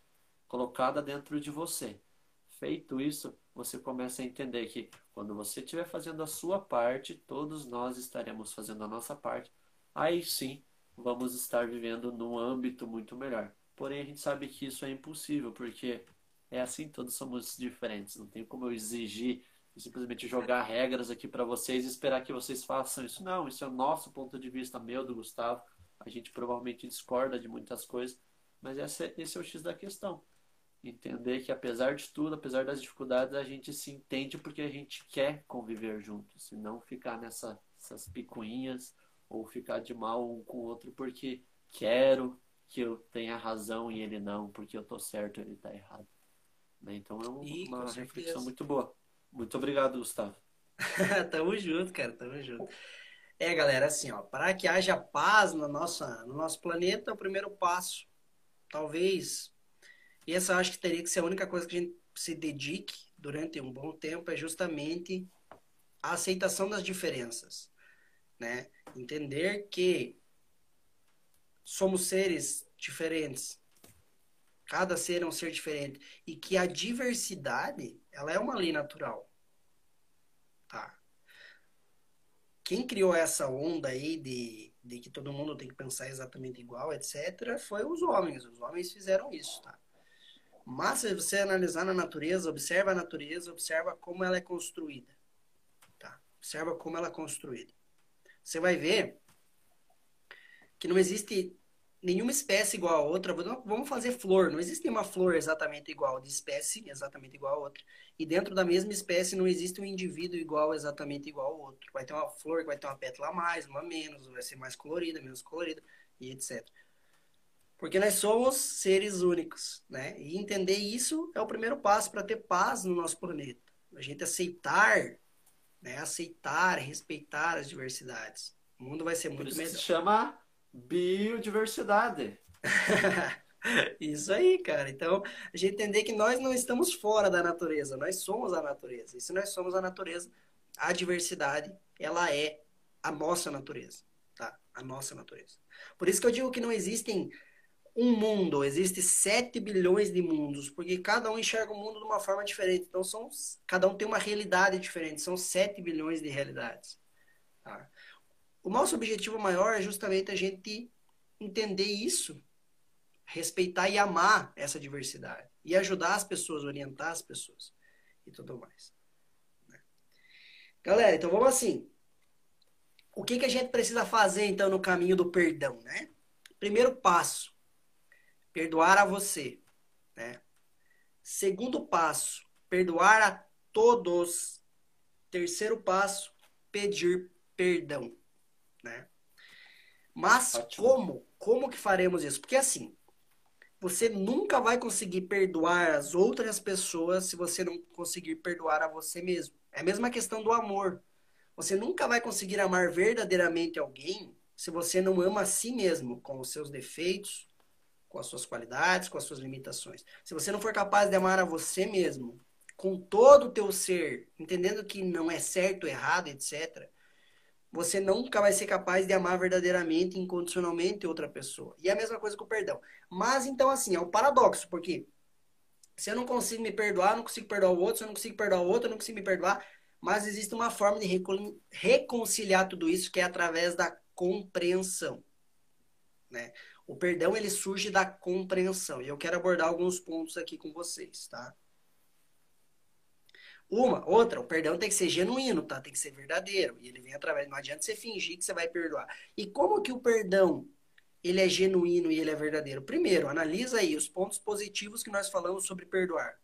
colocada dentro de você. Feito isso, você começa a entender que quando você estiver fazendo a sua parte, todos nós estaremos fazendo a nossa parte. Aí sim, vamos estar vivendo num âmbito muito melhor. Porém, a gente sabe que isso é impossível, porque é assim, todos somos diferentes. Não tem como eu exigir simplesmente jogar regras aqui para vocês e esperar que vocês façam isso. Não, isso é o nosso ponto de vista, meu, do Gustavo. A gente provavelmente discorda de muitas coisas, mas esse é, esse é o X da questão. Entender que apesar de tudo, apesar das dificuldades, a gente se entende porque a gente quer conviver juntos e não ficar nessas picuinhas ou ficar de mal um com o outro porque quero que eu tenha razão e ele não, porque eu tô certo e ele tá errado. Né? Então é uma, Ih, uma reflexão muito boa. Muito obrigado, Gustavo. tamo junto, cara, tamo junto. É, galera, assim, ó, para que haja paz no nosso, no nosso planeta, o primeiro passo, talvez, e essa eu acho que teria que ser a única coisa que a gente se dedique durante um bom tempo, é justamente a aceitação das diferenças, né? Entender que somos seres diferentes, cada ser é um ser diferente e que a diversidade, ela é uma lei natural, tá? Quem criou essa onda aí de, de que todo mundo tem que pensar exatamente igual, etc., foi os homens. Os homens fizeram isso, tá? Mas se você analisar na natureza, observa a natureza, observa como ela é construída. Tá? Observa como ela é construída. Você vai ver que não existe nenhuma espécie igual a outra. Vamos fazer flor. Não existe uma flor exatamente igual, de espécie exatamente igual a outra. E dentro da mesma espécie não existe um indivíduo igual, exatamente igual ao outro. Vai ter uma flor que vai ter uma pétala a mais, uma a menos, vai ser mais colorida, menos colorida, e etc. Porque nós somos seres únicos, né? E entender isso é o primeiro passo para ter paz no nosso planeta. A gente aceitar, né? Aceitar, respeitar as diversidades. O mundo vai ser muito Por isso melhor. se chama biodiversidade. Isso aí, cara. Então, a gente entender que nós não estamos fora da natureza, nós somos a natureza. E se nós somos a natureza, a diversidade, ela é a nossa natureza, tá? A nossa natureza. Por isso que eu digo que não existem um mundo, existe 7 bilhões de mundos, porque cada um enxerga o mundo de uma forma diferente. Então, são, cada um tem uma realidade diferente, são 7 bilhões de realidades. Tá? O nosso objetivo maior é justamente a gente entender isso, respeitar e amar essa diversidade, e ajudar as pessoas, orientar as pessoas e tudo mais. Né? Galera, então vamos assim. O que, que a gente precisa fazer, então, no caminho do perdão, né? Primeiro passo, perdoar a você. Né? Segundo passo, perdoar a todos. Terceiro passo, pedir perdão. Né? Mas Ótimo. como? Como que faremos isso? Porque assim, você nunca vai conseguir perdoar as outras pessoas se você não conseguir perdoar a você mesmo. É a mesma questão do amor. Você nunca vai conseguir amar verdadeiramente alguém se você não ama a si mesmo, com os seus defeitos, com as suas qualidades, com as suas limitações. Se você não for capaz de amar a você mesmo, com todo o teu ser, entendendo que não é certo, errado, etc., você nunca vai ser capaz de amar verdadeiramente, incondicionalmente outra pessoa. E é a mesma coisa com o perdão. Mas então, assim, é um paradoxo, porque se eu não consigo me perdoar, eu não consigo perdoar o outro, se eu não consigo perdoar o outro, eu não consigo me perdoar. Mas existe uma forma de reconciliar tudo isso que é através da compreensão. Né? O perdão ele surge da compreensão. E eu quero abordar alguns pontos aqui com vocês, tá? Uma, outra, o perdão tem que ser genuíno, tá? Tem que ser verdadeiro. E ele vem através, não adianta você fingir que você vai perdoar. E como que o perdão ele é genuíno e ele é verdadeiro? Primeiro, analisa aí os pontos positivos que nós falamos sobre perdoar.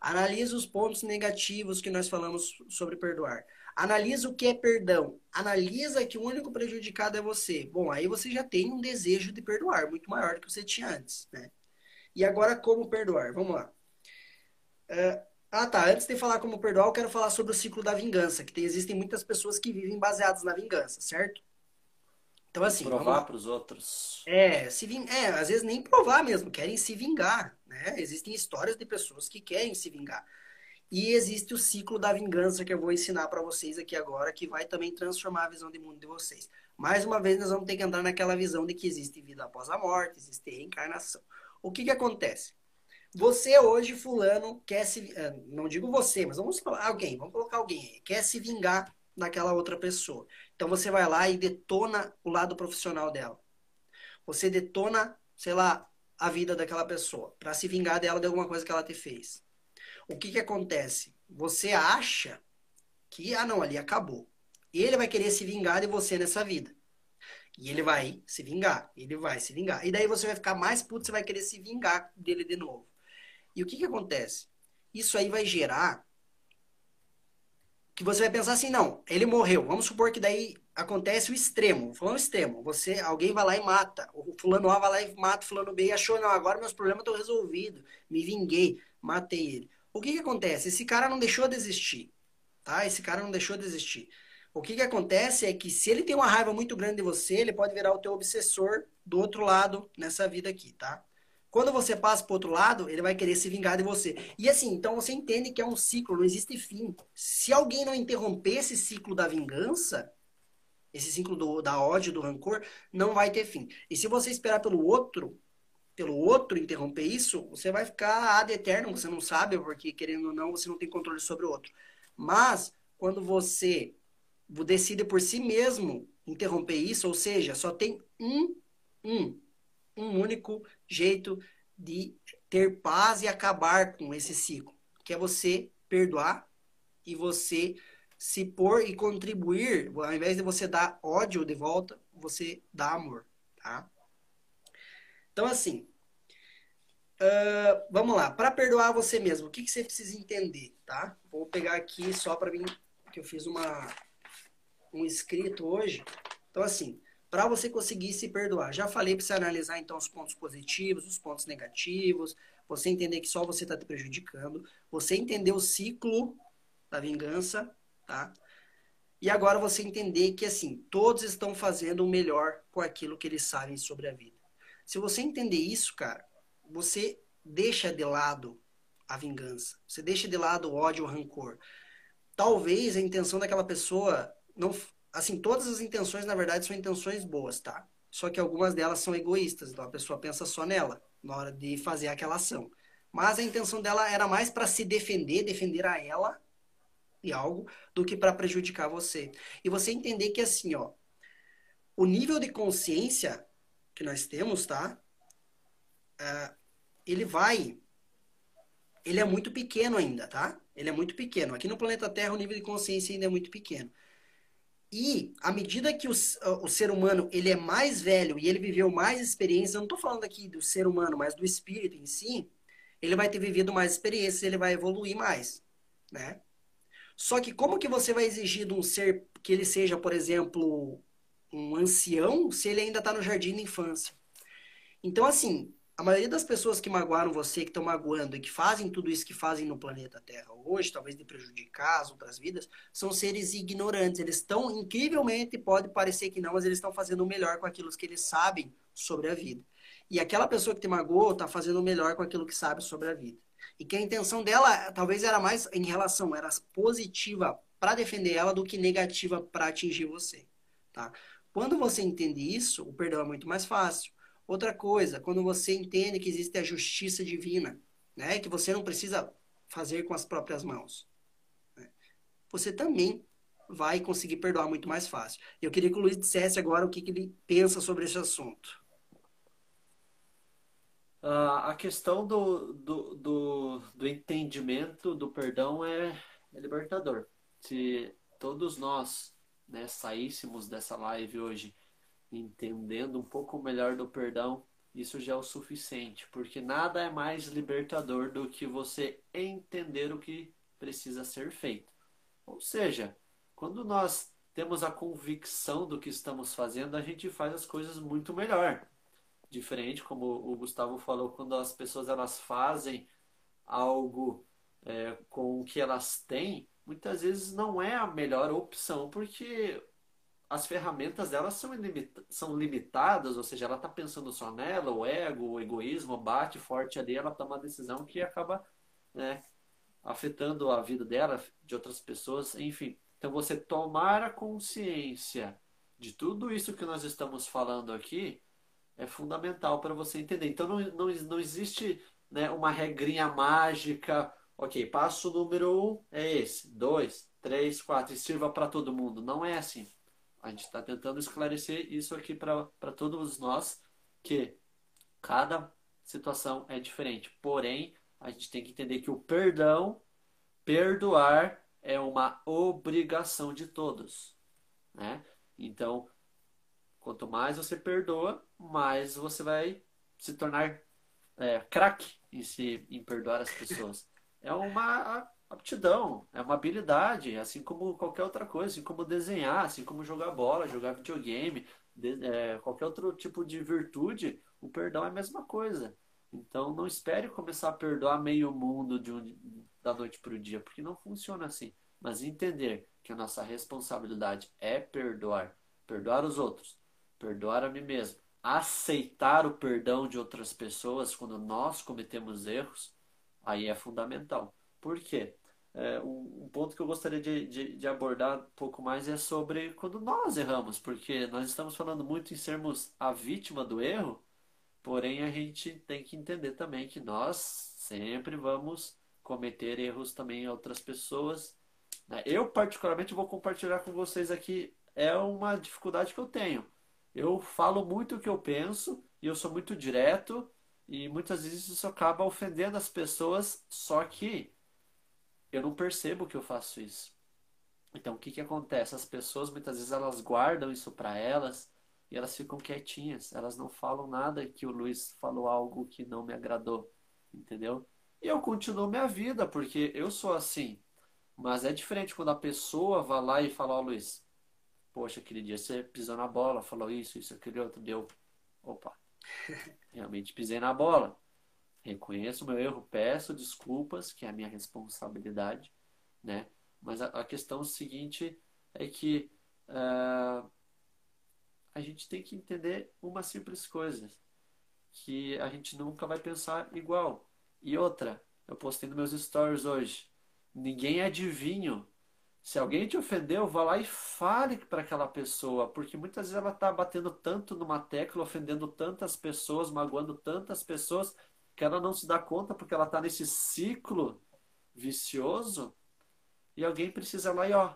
Analisa os pontos negativos que nós falamos sobre perdoar. Analisa o que é perdão. Analisa que o único prejudicado é você. Bom, aí você já tem um desejo de perdoar muito maior do que você tinha antes, né? E agora, como perdoar? Vamos lá. Uh, ah, tá. Antes de falar como perdoar, eu quero falar sobre o ciclo da vingança, que tem, existem muitas pessoas que vivem baseadas na vingança, certo? Então, assim. Provar para os outros. É, se ving... é, às vezes nem provar mesmo, querem se vingar, né? Existem histórias de pessoas que querem se vingar. E existe o ciclo da vingança que eu vou ensinar para vocês aqui agora, que vai também transformar a visão de mundo de vocês. Mais uma vez, nós vamos ter que andar naquela visão de que existe vida após a morte, existe reencarnação. O que que acontece? Você hoje, fulano, quer se... Eh, não digo você, mas vamos falar alguém, vamos colocar alguém aí, quer se vingar daquela outra pessoa. Então você vai lá e detona o lado profissional dela. Você detona, sei lá, a vida daquela pessoa, para se vingar dela de alguma coisa que ela te fez o que, que acontece? Você acha que, ah, não, ali acabou. Ele vai querer se vingar de você nessa vida. E ele vai se vingar. Ele vai se vingar. E daí você vai ficar mais puto, você vai querer se vingar dele de novo. E o que, que acontece? Isso aí vai gerar que você vai pensar assim, não, ele morreu. Vamos supor que daí acontece o extremo. Falando extremo, você, alguém vai lá e mata. O fulano A vai lá e mata o fulano B e achou, não, agora meus problemas estão resolvidos. Me vinguei, matei ele. O que, que acontece? Esse cara não deixou de existir, tá? Esse cara não deixou de existir. O que, que acontece é que se ele tem uma raiva muito grande de você, ele pode virar o teu obsessor do outro lado nessa vida aqui, tá? Quando você passa pro outro lado, ele vai querer se vingar de você. E assim, então você entende que é um ciclo, não existe fim. Se alguém não interromper esse ciclo da vingança, esse ciclo do, da ódio, do rancor, não vai ter fim. E se você esperar pelo outro, pelo outro interromper isso, você vai ficar ad eterno, você não sabe, porque querendo ou não, você não tem controle sobre o outro. Mas, quando você decide por si mesmo interromper isso, ou seja, só tem um, um, um único jeito de ter paz e acabar com esse ciclo, que é você perdoar e você se pôr e contribuir, ao invés de você dar ódio de volta, você dá amor, tá? Então, assim, uh, vamos lá. Para perdoar você mesmo, o que, que você precisa entender, tá? Vou pegar aqui só para mim, que eu fiz uma, um escrito hoje. Então, assim, para você conseguir se perdoar, já falei para você analisar então os pontos positivos, os pontos negativos, você entender que só você está te prejudicando, você entender o ciclo da vingança, tá? E agora você entender que assim, todos estão fazendo o melhor com aquilo que eles sabem sobre a vida. Se você entender isso, cara, você deixa de lado a vingança. Você deixa de lado o ódio, o rancor. Talvez a intenção daquela pessoa não, assim, todas as intenções na verdade são intenções boas, tá? Só que algumas delas são egoístas, então a pessoa pensa só nela na hora de fazer aquela ação. Mas a intenção dela era mais para se defender, defender a ela e algo, do que para prejudicar você. E você entender que assim, ó, o nível de consciência que nós temos, tá? Uh, ele vai. Ele é muito pequeno ainda, tá? Ele é muito pequeno. Aqui no planeta Terra, o nível de consciência ainda é muito pequeno. E à medida que o, o ser humano ele é mais velho e ele viveu mais experiências, eu não estou falando aqui do ser humano, mas do espírito em si, ele vai ter vivido mais experiências, ele vai evoluir mais, né? Só que como que você vai exigir de um ser que ele seja, por exemplo, um ancião, se ele ainda está no jardim da infância? Então, assim, a maioria das pessoas que magoaram você, que estão magoando e que fazem tudo isso que fazem no planeta Terra hoje, talvez de prejudicar as outras vidas, são seres ignorantes. Eles estão, incrivelmente, pode parecer que não, mas eles estão fazendo o melhor com aquilo que eles sabem sobre a vida. E aquela pessoa que te magoou está fazendo o melhor com aquilo que sabe sobre a vida. E que a intenção dela talvez era mais em relação, era positiva para defender ela do que negativa para atingir você, tá? Quando você entende isso, o perdão é muito mais fácil. Outra coisa, quando você entende que existe a justiça divina, né, que você não precisa fazer com as próprias mãos, né, você também vai conseguir perdoar muito mais fácil. Eu queria que o Luiz dissesse agora o que, que ele pensa sobre esse assunto. Uh, a questão do, do, do, do, entendimento do perdão é, é libertador. Se todos nós né, saíssemos dessa live hoje entendendo um pouco melhor do perdão, isso já é o suficiente, porque nada é mais libertador do que você entender o que precisa ser feito. Ou seja, quando nós temos a convicção do que estamos fazendo, a gente faz as coisas muito melhor. Diferente, como o Gustavo falou, quando as pessoas elas fazem algo é, com o que elas têm, muitas vezes não é a melhor opção, porque as ferramentas dela são, ilimita são limitadas, ou seja, ela está pensando só nela, o ego, o egoísmo bate forte ali, ela toma uma decisão que acaba né, afetando a vida dela, de outras pessoas, enfim. Então, você tomar a consciência de tudo isso que nós estamos falando aqui é fundamental para você entender. Então, não, não, não existe né, uma regrinha mágica, ok, passo número um é esse, dois, três, quatro, e sirva para todo mundo. Não é assim. A gente está tentando esclarecer isso aqui para todos nós, que cada situação é diferente. Porém, a gente tem que entender que o perdão, perdoar, é uma obrigação de todos. Né? Então, quanto mais você perdoa, mais você vai se tornar é, craque em, em perdoar as pessoas. É uma aptidão, é uma habilidade, assim como qualquer outra coisa, assim como desenhar, assim como jogar bola, jogar videogame, de, é, qualquer outro tipo de virtude, o perdão é a mesma coisa. Então não espere começar a perdoar meio mundo de um, da noite para o dia, porque não funciona assim. Mas entender que a nossa responsabilidade é perdoar, perdoar os outros, perdoar a mim mesmo, aceitar o perdão de outras pessoas quando nós cometemos erros, aí é fundamental. Por quê? É, um, um, ponto que eu gostaria de, de, de, abordar um pouco mais é sobre quando nós erramos, porque nós estamos falando muito em sermos a vítima do erro, porém a gente tem que entender também que nós sempre vamos cometer erros também em outras pessoas. Né? Eu, particularmente, vou compartilhar com vocês aqui, é uma dificuldade que eu tenho. Eu falo muito o que eu penso e eu sou muito direto e muitas vezes isso acaba ofendendo as pessoas, só que eu não percebo que eu faço isso. Então, o que, que acontece? As pessoas muitas vezes elas guardam isso para elas e elas ficam quietinhas. Elas não falam nada que o Luiz falou algo que não me agradou, entendeu? E eu continuo minha vida porque eu sou assim. Mas é diferente quando a pessoa vai lá e fala: Ó, oh, Luiz, poxa, aquele dia você pisou na bola, falou isso, isso, aquele outro, deu. Opa, realmente pisei na bola. Reconheço o meu erro, peço desculpas, que é a minha responsabilidade, né? Mas a, a questão seguinte é que uh, a gente tem que entender uma simples coisa, que a gente nunca vai pensar igual. E outra, eu postei nos meus stories hoje, ninguém é adivinho. Se alguém te ofendeu, vá lá e fale para aquela pessoa, porque muitas vezes ela está batendo tanto numa tecla, ofendendo tantas pessoas, magoando tantas pessoas, que ela não se dá conta porque ela está nesse ciclo vicioso e alguém precisa lá e ó,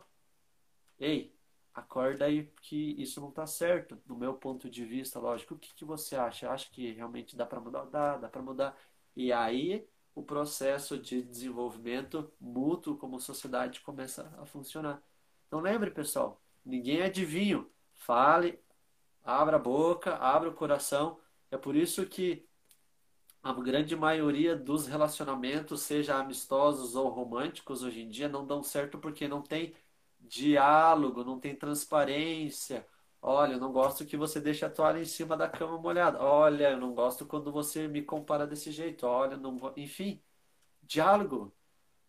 ei, acorda aí que isso não está certo, no meu ponto de vista, lógico. O que, que você acha? Acha que realmente dá para mudar? Dá, dá para mudar. E aí o processo de desenvolvimento mútuo como sociedade começa a funcionar. Então lembre, pessoal, ninguém é adivinho. Fale, abra a boca, abra o coração. É por isso que a grande maioria dos relacionamentos, seja amistosos ou românticos, hoje em dia não dão certo porque não tem diálogo, não tem transparência. Olha, eu não gosto que você deixe a toalha em cima da cama molhada. Olha, eu não gosto quando você me compara desse jeito. Olha, não enfim, diálogo.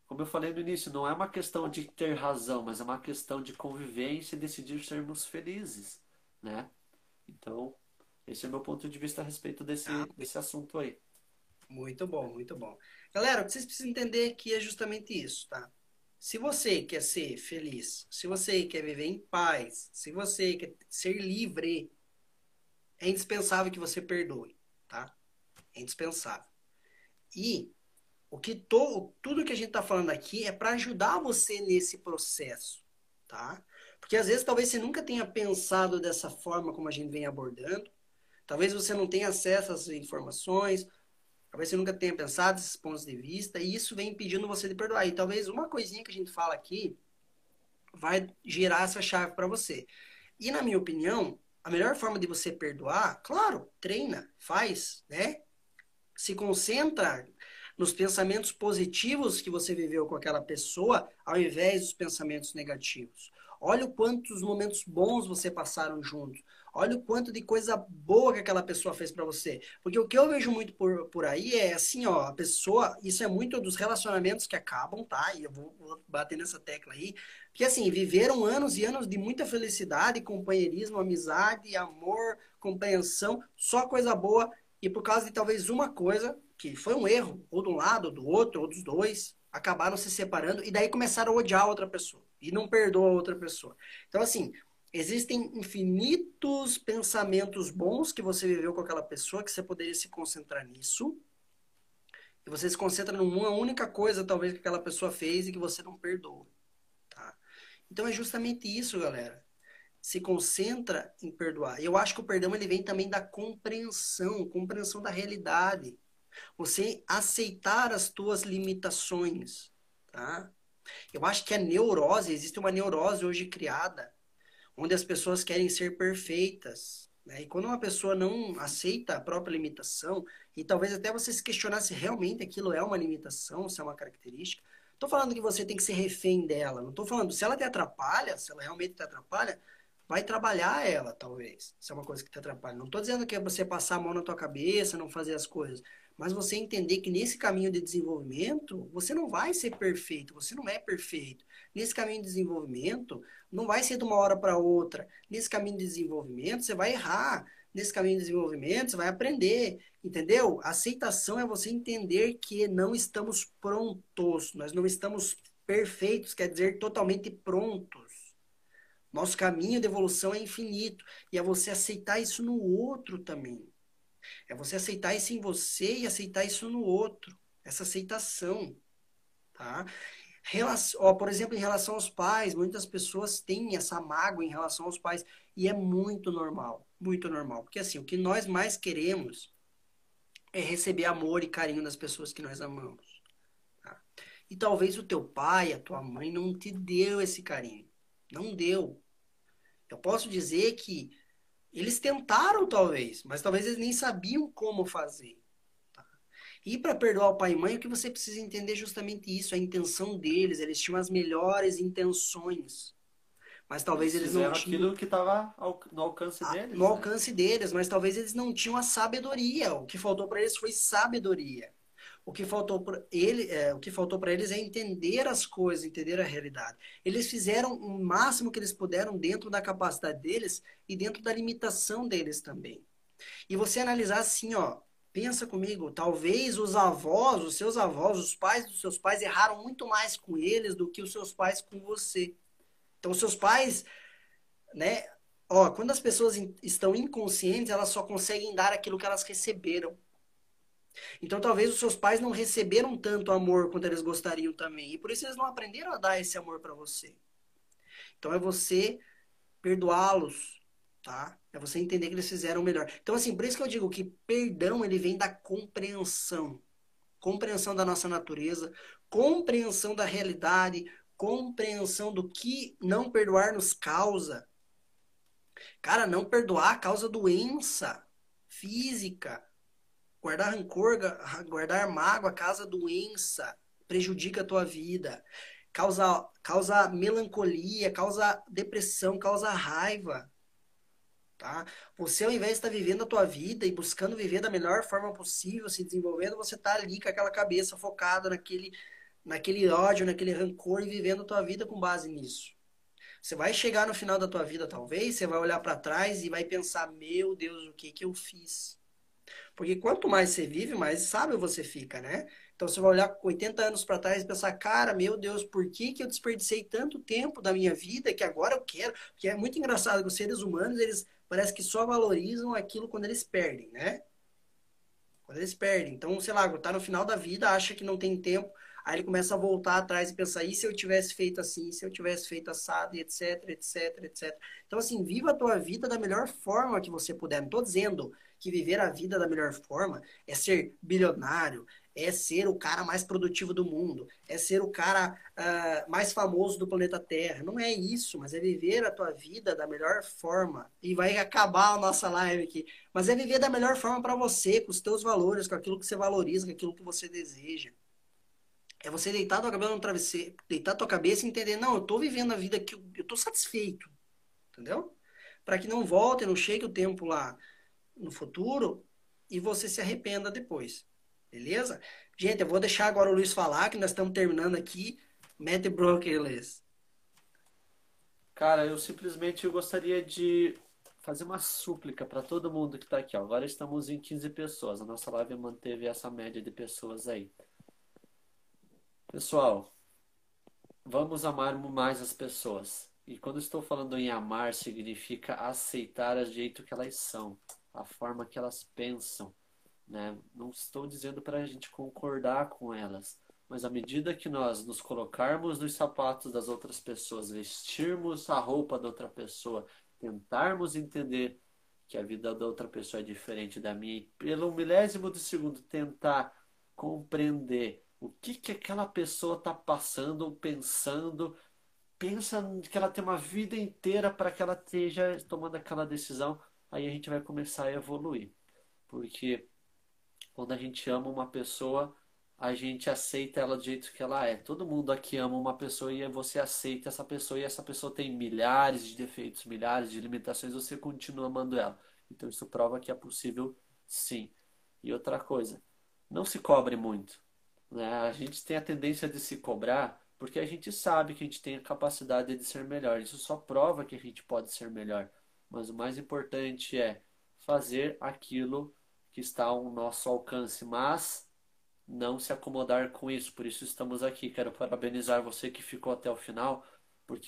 Como eu falei no início, não é uma questão de ter razão, mas é uma questão de convivência e decidir sermos felizes, né? Então, esse é o meu ponto de vista a respeito desse, desse assunto aí. Muito bom, muito bom. Galera, o que vocês precisam entender aqui é justamente isso, tá? Se você quer ser feliz, se você quer viver em paz, se você quer ser livre, é indispensável que você perdoe, tá? É indispensável. E o que to, tudo que a gente está falando aqui é para ajudar você nesse processo, tá? Porque às vezes talvez você nunca tenha pensado dessa forma como a gente vem abordando. Talvez você não tenha acesso às informações, Talvez você nunca tenha pensado esses pontos de vista e isso vem impedindo você de perdoar. E talvez uma coisinha que a gente fala aqui vai girar essa chave para você. E na minha opinião, a melhor forma de você perdoar, claro, treina, faz, né? Se concentra nos pensamentos positivos que você viveu com aquela pessoa, ao invés dos pensamentos negativos. Olha o quantos momentos bons você passaram juntos. Olha o quanto de coisa boa que aquela pessoa fez para você. Porque o que eu vejo muito por, por aí é assim, ó, a pessoa, isso é muito dos relacionamentos que acabam, tá? E eu vou, vou bater nessa tecla aí. Porque assim, viveram anos e anos de muita felicidade, companheirismo, amizade, amor, compreensão, só coisa boa. E por causa de talvez uma coisa, que foi um erro, ou de um lado, ou do outro, ou dos dois, acabaram se separando e daí começaram a odiar a outra pessoa. E não perdoa a outra pessoa. Então, assim, Existem infinitos pensamentos bons que você viveu com aquela pessoa, que você poderia se concentrar nisso. E você se concentra numa única coisa, talvez, que aquela pessoa fez e que você não perdoa. Tá? Então é justamente isso, galera. Se concentra em perdoar. Eu acho que o perdão ele vem também da compreensão, compreensão da realidade. Você aceitar as tuas limitações, tá? Eu acho que a neurose, existe uma neurose hoje criada onde as pessoas querem ser perfeitas. Né? E quando uma pessoa não aceita a própria limitação, e talvez até você se questionar se realmente aquilo é uma limitação, se é uma característica, estou falando que você tem que ser refém dela. Não estou falando, se ela te atrapalha, se ela realmente te atrapalha, vai trabalhar ela, talvez. Se é uma coisa que te atrapalha. Não estou dizendo que é você passar a mão na tua cabeça, não fazer as coisas. Mas você entender que nesse caminho de desenvolvimento, você não vai ser perfeito, você não é perfeito. Nesse caminho de desenvolvimento, não vai ser de uma hora para outra. Nesse caminho de desenvolvimento, você vai errar. Nesse caminho de desenvolvimento, você vai aprender. Entendeu? Aceitação é você entender que não estamos prontos, nós não estamos perfeitos, quer dizer, totalmente prontos. Nosso caminho de evolução é infinito. E é você aceitar isso no outro também. É você aceitar isso em você e aceitar isso no outro. Essa aceitação. Tá? Relação, por exemplo, em relação aos pais, muitas pessoas têm essa mágoa em relação aos pais. E é muito normal. Muito normal. Porque assim, o que nós mais queremos é receber amor e carinho das pessoas que nós amamos. Tá? E talvez o teu pai, a tua mãe não te deu esse carinho. Não deu. Eu posso dizer que eles tentaram, talvez, mas talvez eles nem sabiam como fazer. E para perdoar o pai e mãe, o que você precisa entender é justamente isso, a intenção deles. Eles tinham as melhores intenções. Mas talvez eles, eles não tinham. aquilo que estava no alcance deles. No né? alcance deles, mas talvez eles não tinham a sabedoria. O que faltou para eles foi sabedoria. O que faltou para ele, é, o que faltou para eles é entender as coisas, entender a realidade. Eles fizeram o máximo que eles puderam dentro da capacidade deles e dentro da limitação deles também. E você analisar assim, ó, pensa comigo, talvez os avós, os seus avós, os pais dos seus pais erraram muito mais com eles do que os seus pais com você. Então, os seus pais, né, ó, quando as pessoas estão inconscientes, elas só conseguem dar aquilo que elas receberam. Então talvez os seus pais não receberam tanto amor quanto eles gostariam também. E por isso eles não aprenderam a dar esse amor para você. Então é você perdoá-los, tá? É você entender que eles fizeram melhor. Então assim, por isso que eu digo que perdão ele vem da compreensão. Compreensão da nossa natureza, compreensão da realidade, compreensão do que não perdoar nos causa. Cara, não perdoar causa doença física, Guardar rancor, guardar mágoa causa doença, prejudica a tua vida, causa, causa melancolia, causa depressão, causa raiva. Tá? Você, ao invés de estar vivendo a tua vida e buscando viver da melhor forma possível, se desenvolvendo, você está ali com aquela cabeça focada naquele, naquele ódio, naquele rancor e vivendo a tua vida com base nisso. Você vai chegar no final da tua vida, talvez, você vai olhar para trás e vai pensar: meu Deus, o que que eu fiz? Porque quanto mais você vive, mais sábio você fica, né? Então você vai olhar 80 anos para trás e pensar, cara, meu Deus, por que, que eu desperdicei tanto tempo da minha vida que agora eu quero? Porque é muito engraçado que os seres humanos, eles parece que só valorizam aquilo quando eles perdem, né? Quando eles perdem. Então, sei lá, tá no final da vida, acha que não tem tempo, aí ele começa a voltar atrás e pensar, e se eu tivesse feito assim, se eu tivesse feito assado, etc, etc, etc. Então, assim, viva a tua vida da melhor forma que você puder. Não tô dizendo que viver a vida da melhor forma é ser bilionário, é ser o cara mais produtivo do mundo, é ser o cara uh, mais famoso do planeta Terra. Não é isso, mas é viver a tua vida da melhor forma. E vai acabar a nossa live aqui. Mas é viver da melhor forma para você, com os teus valores, com aquilo que você valoriza, com aquilo que você deseja. É você deitar tua cabeça no travesseiro, deitar tua cabeça e entender, não, eu tô vivendo a vida que eu, tô satisfeito. Entendeu? Para que não volte, não chegue o tempo lá no futuro e você se arrependa depois. Beleza? Gente, eu vou deixar agora o Luiz falar, que nós estamos terminando aqui. Mete broker, Luiz. Cara, eu simplesmente gostaria de fazer uma súplica para todo mundo que está aqui. Ó. Agora estamos em 15 pessoas. A nossa live manteve essa média de pessoas aí. Pessoal, vamos amar mais as pessoas. E quando estou falando em amar, significa aceitar a jeito que elas são a forma que elas pensam. Né? Não estou dizendo para a gente concordar com elas, mas à medida que nós nos colocarmos nos sapatos das outras pessoas, vestirmos a roupa da outra pessoa, tentarmos entender que a vida da outra pessoa é diferente da minha e pelo milésimo de segundo tentar compreender o que que aquela pessoa está passando ou pensando, pensa que ela tem uma vida inteira para que ela esteja tomando aquela decisão aí a gente vai começar a evoluir. Porque quando a gente ama uma pessoa, a gente aceita ela do jeito que ela é. Todo mundo aqui ama uma pessoa e você aceita essa pessoa e essa pessoa tem milhares de defeitos, milhares de limitações, você continua amando ela. Então isso prova que é possível sim. E outra coisa, não se cobre muito, né? A gente tem a tendência de se cobrar porque a gente sabe que a gente tem a capacidade de ser melhor. Isso só prova que a gente pode ser melhor. Mas o mais importante é fazer aquilo que está ao nosso alcance, mas não se acomodar com isso. Por isso estamos aqui. Quero parabenizar você que ficou até o final, porque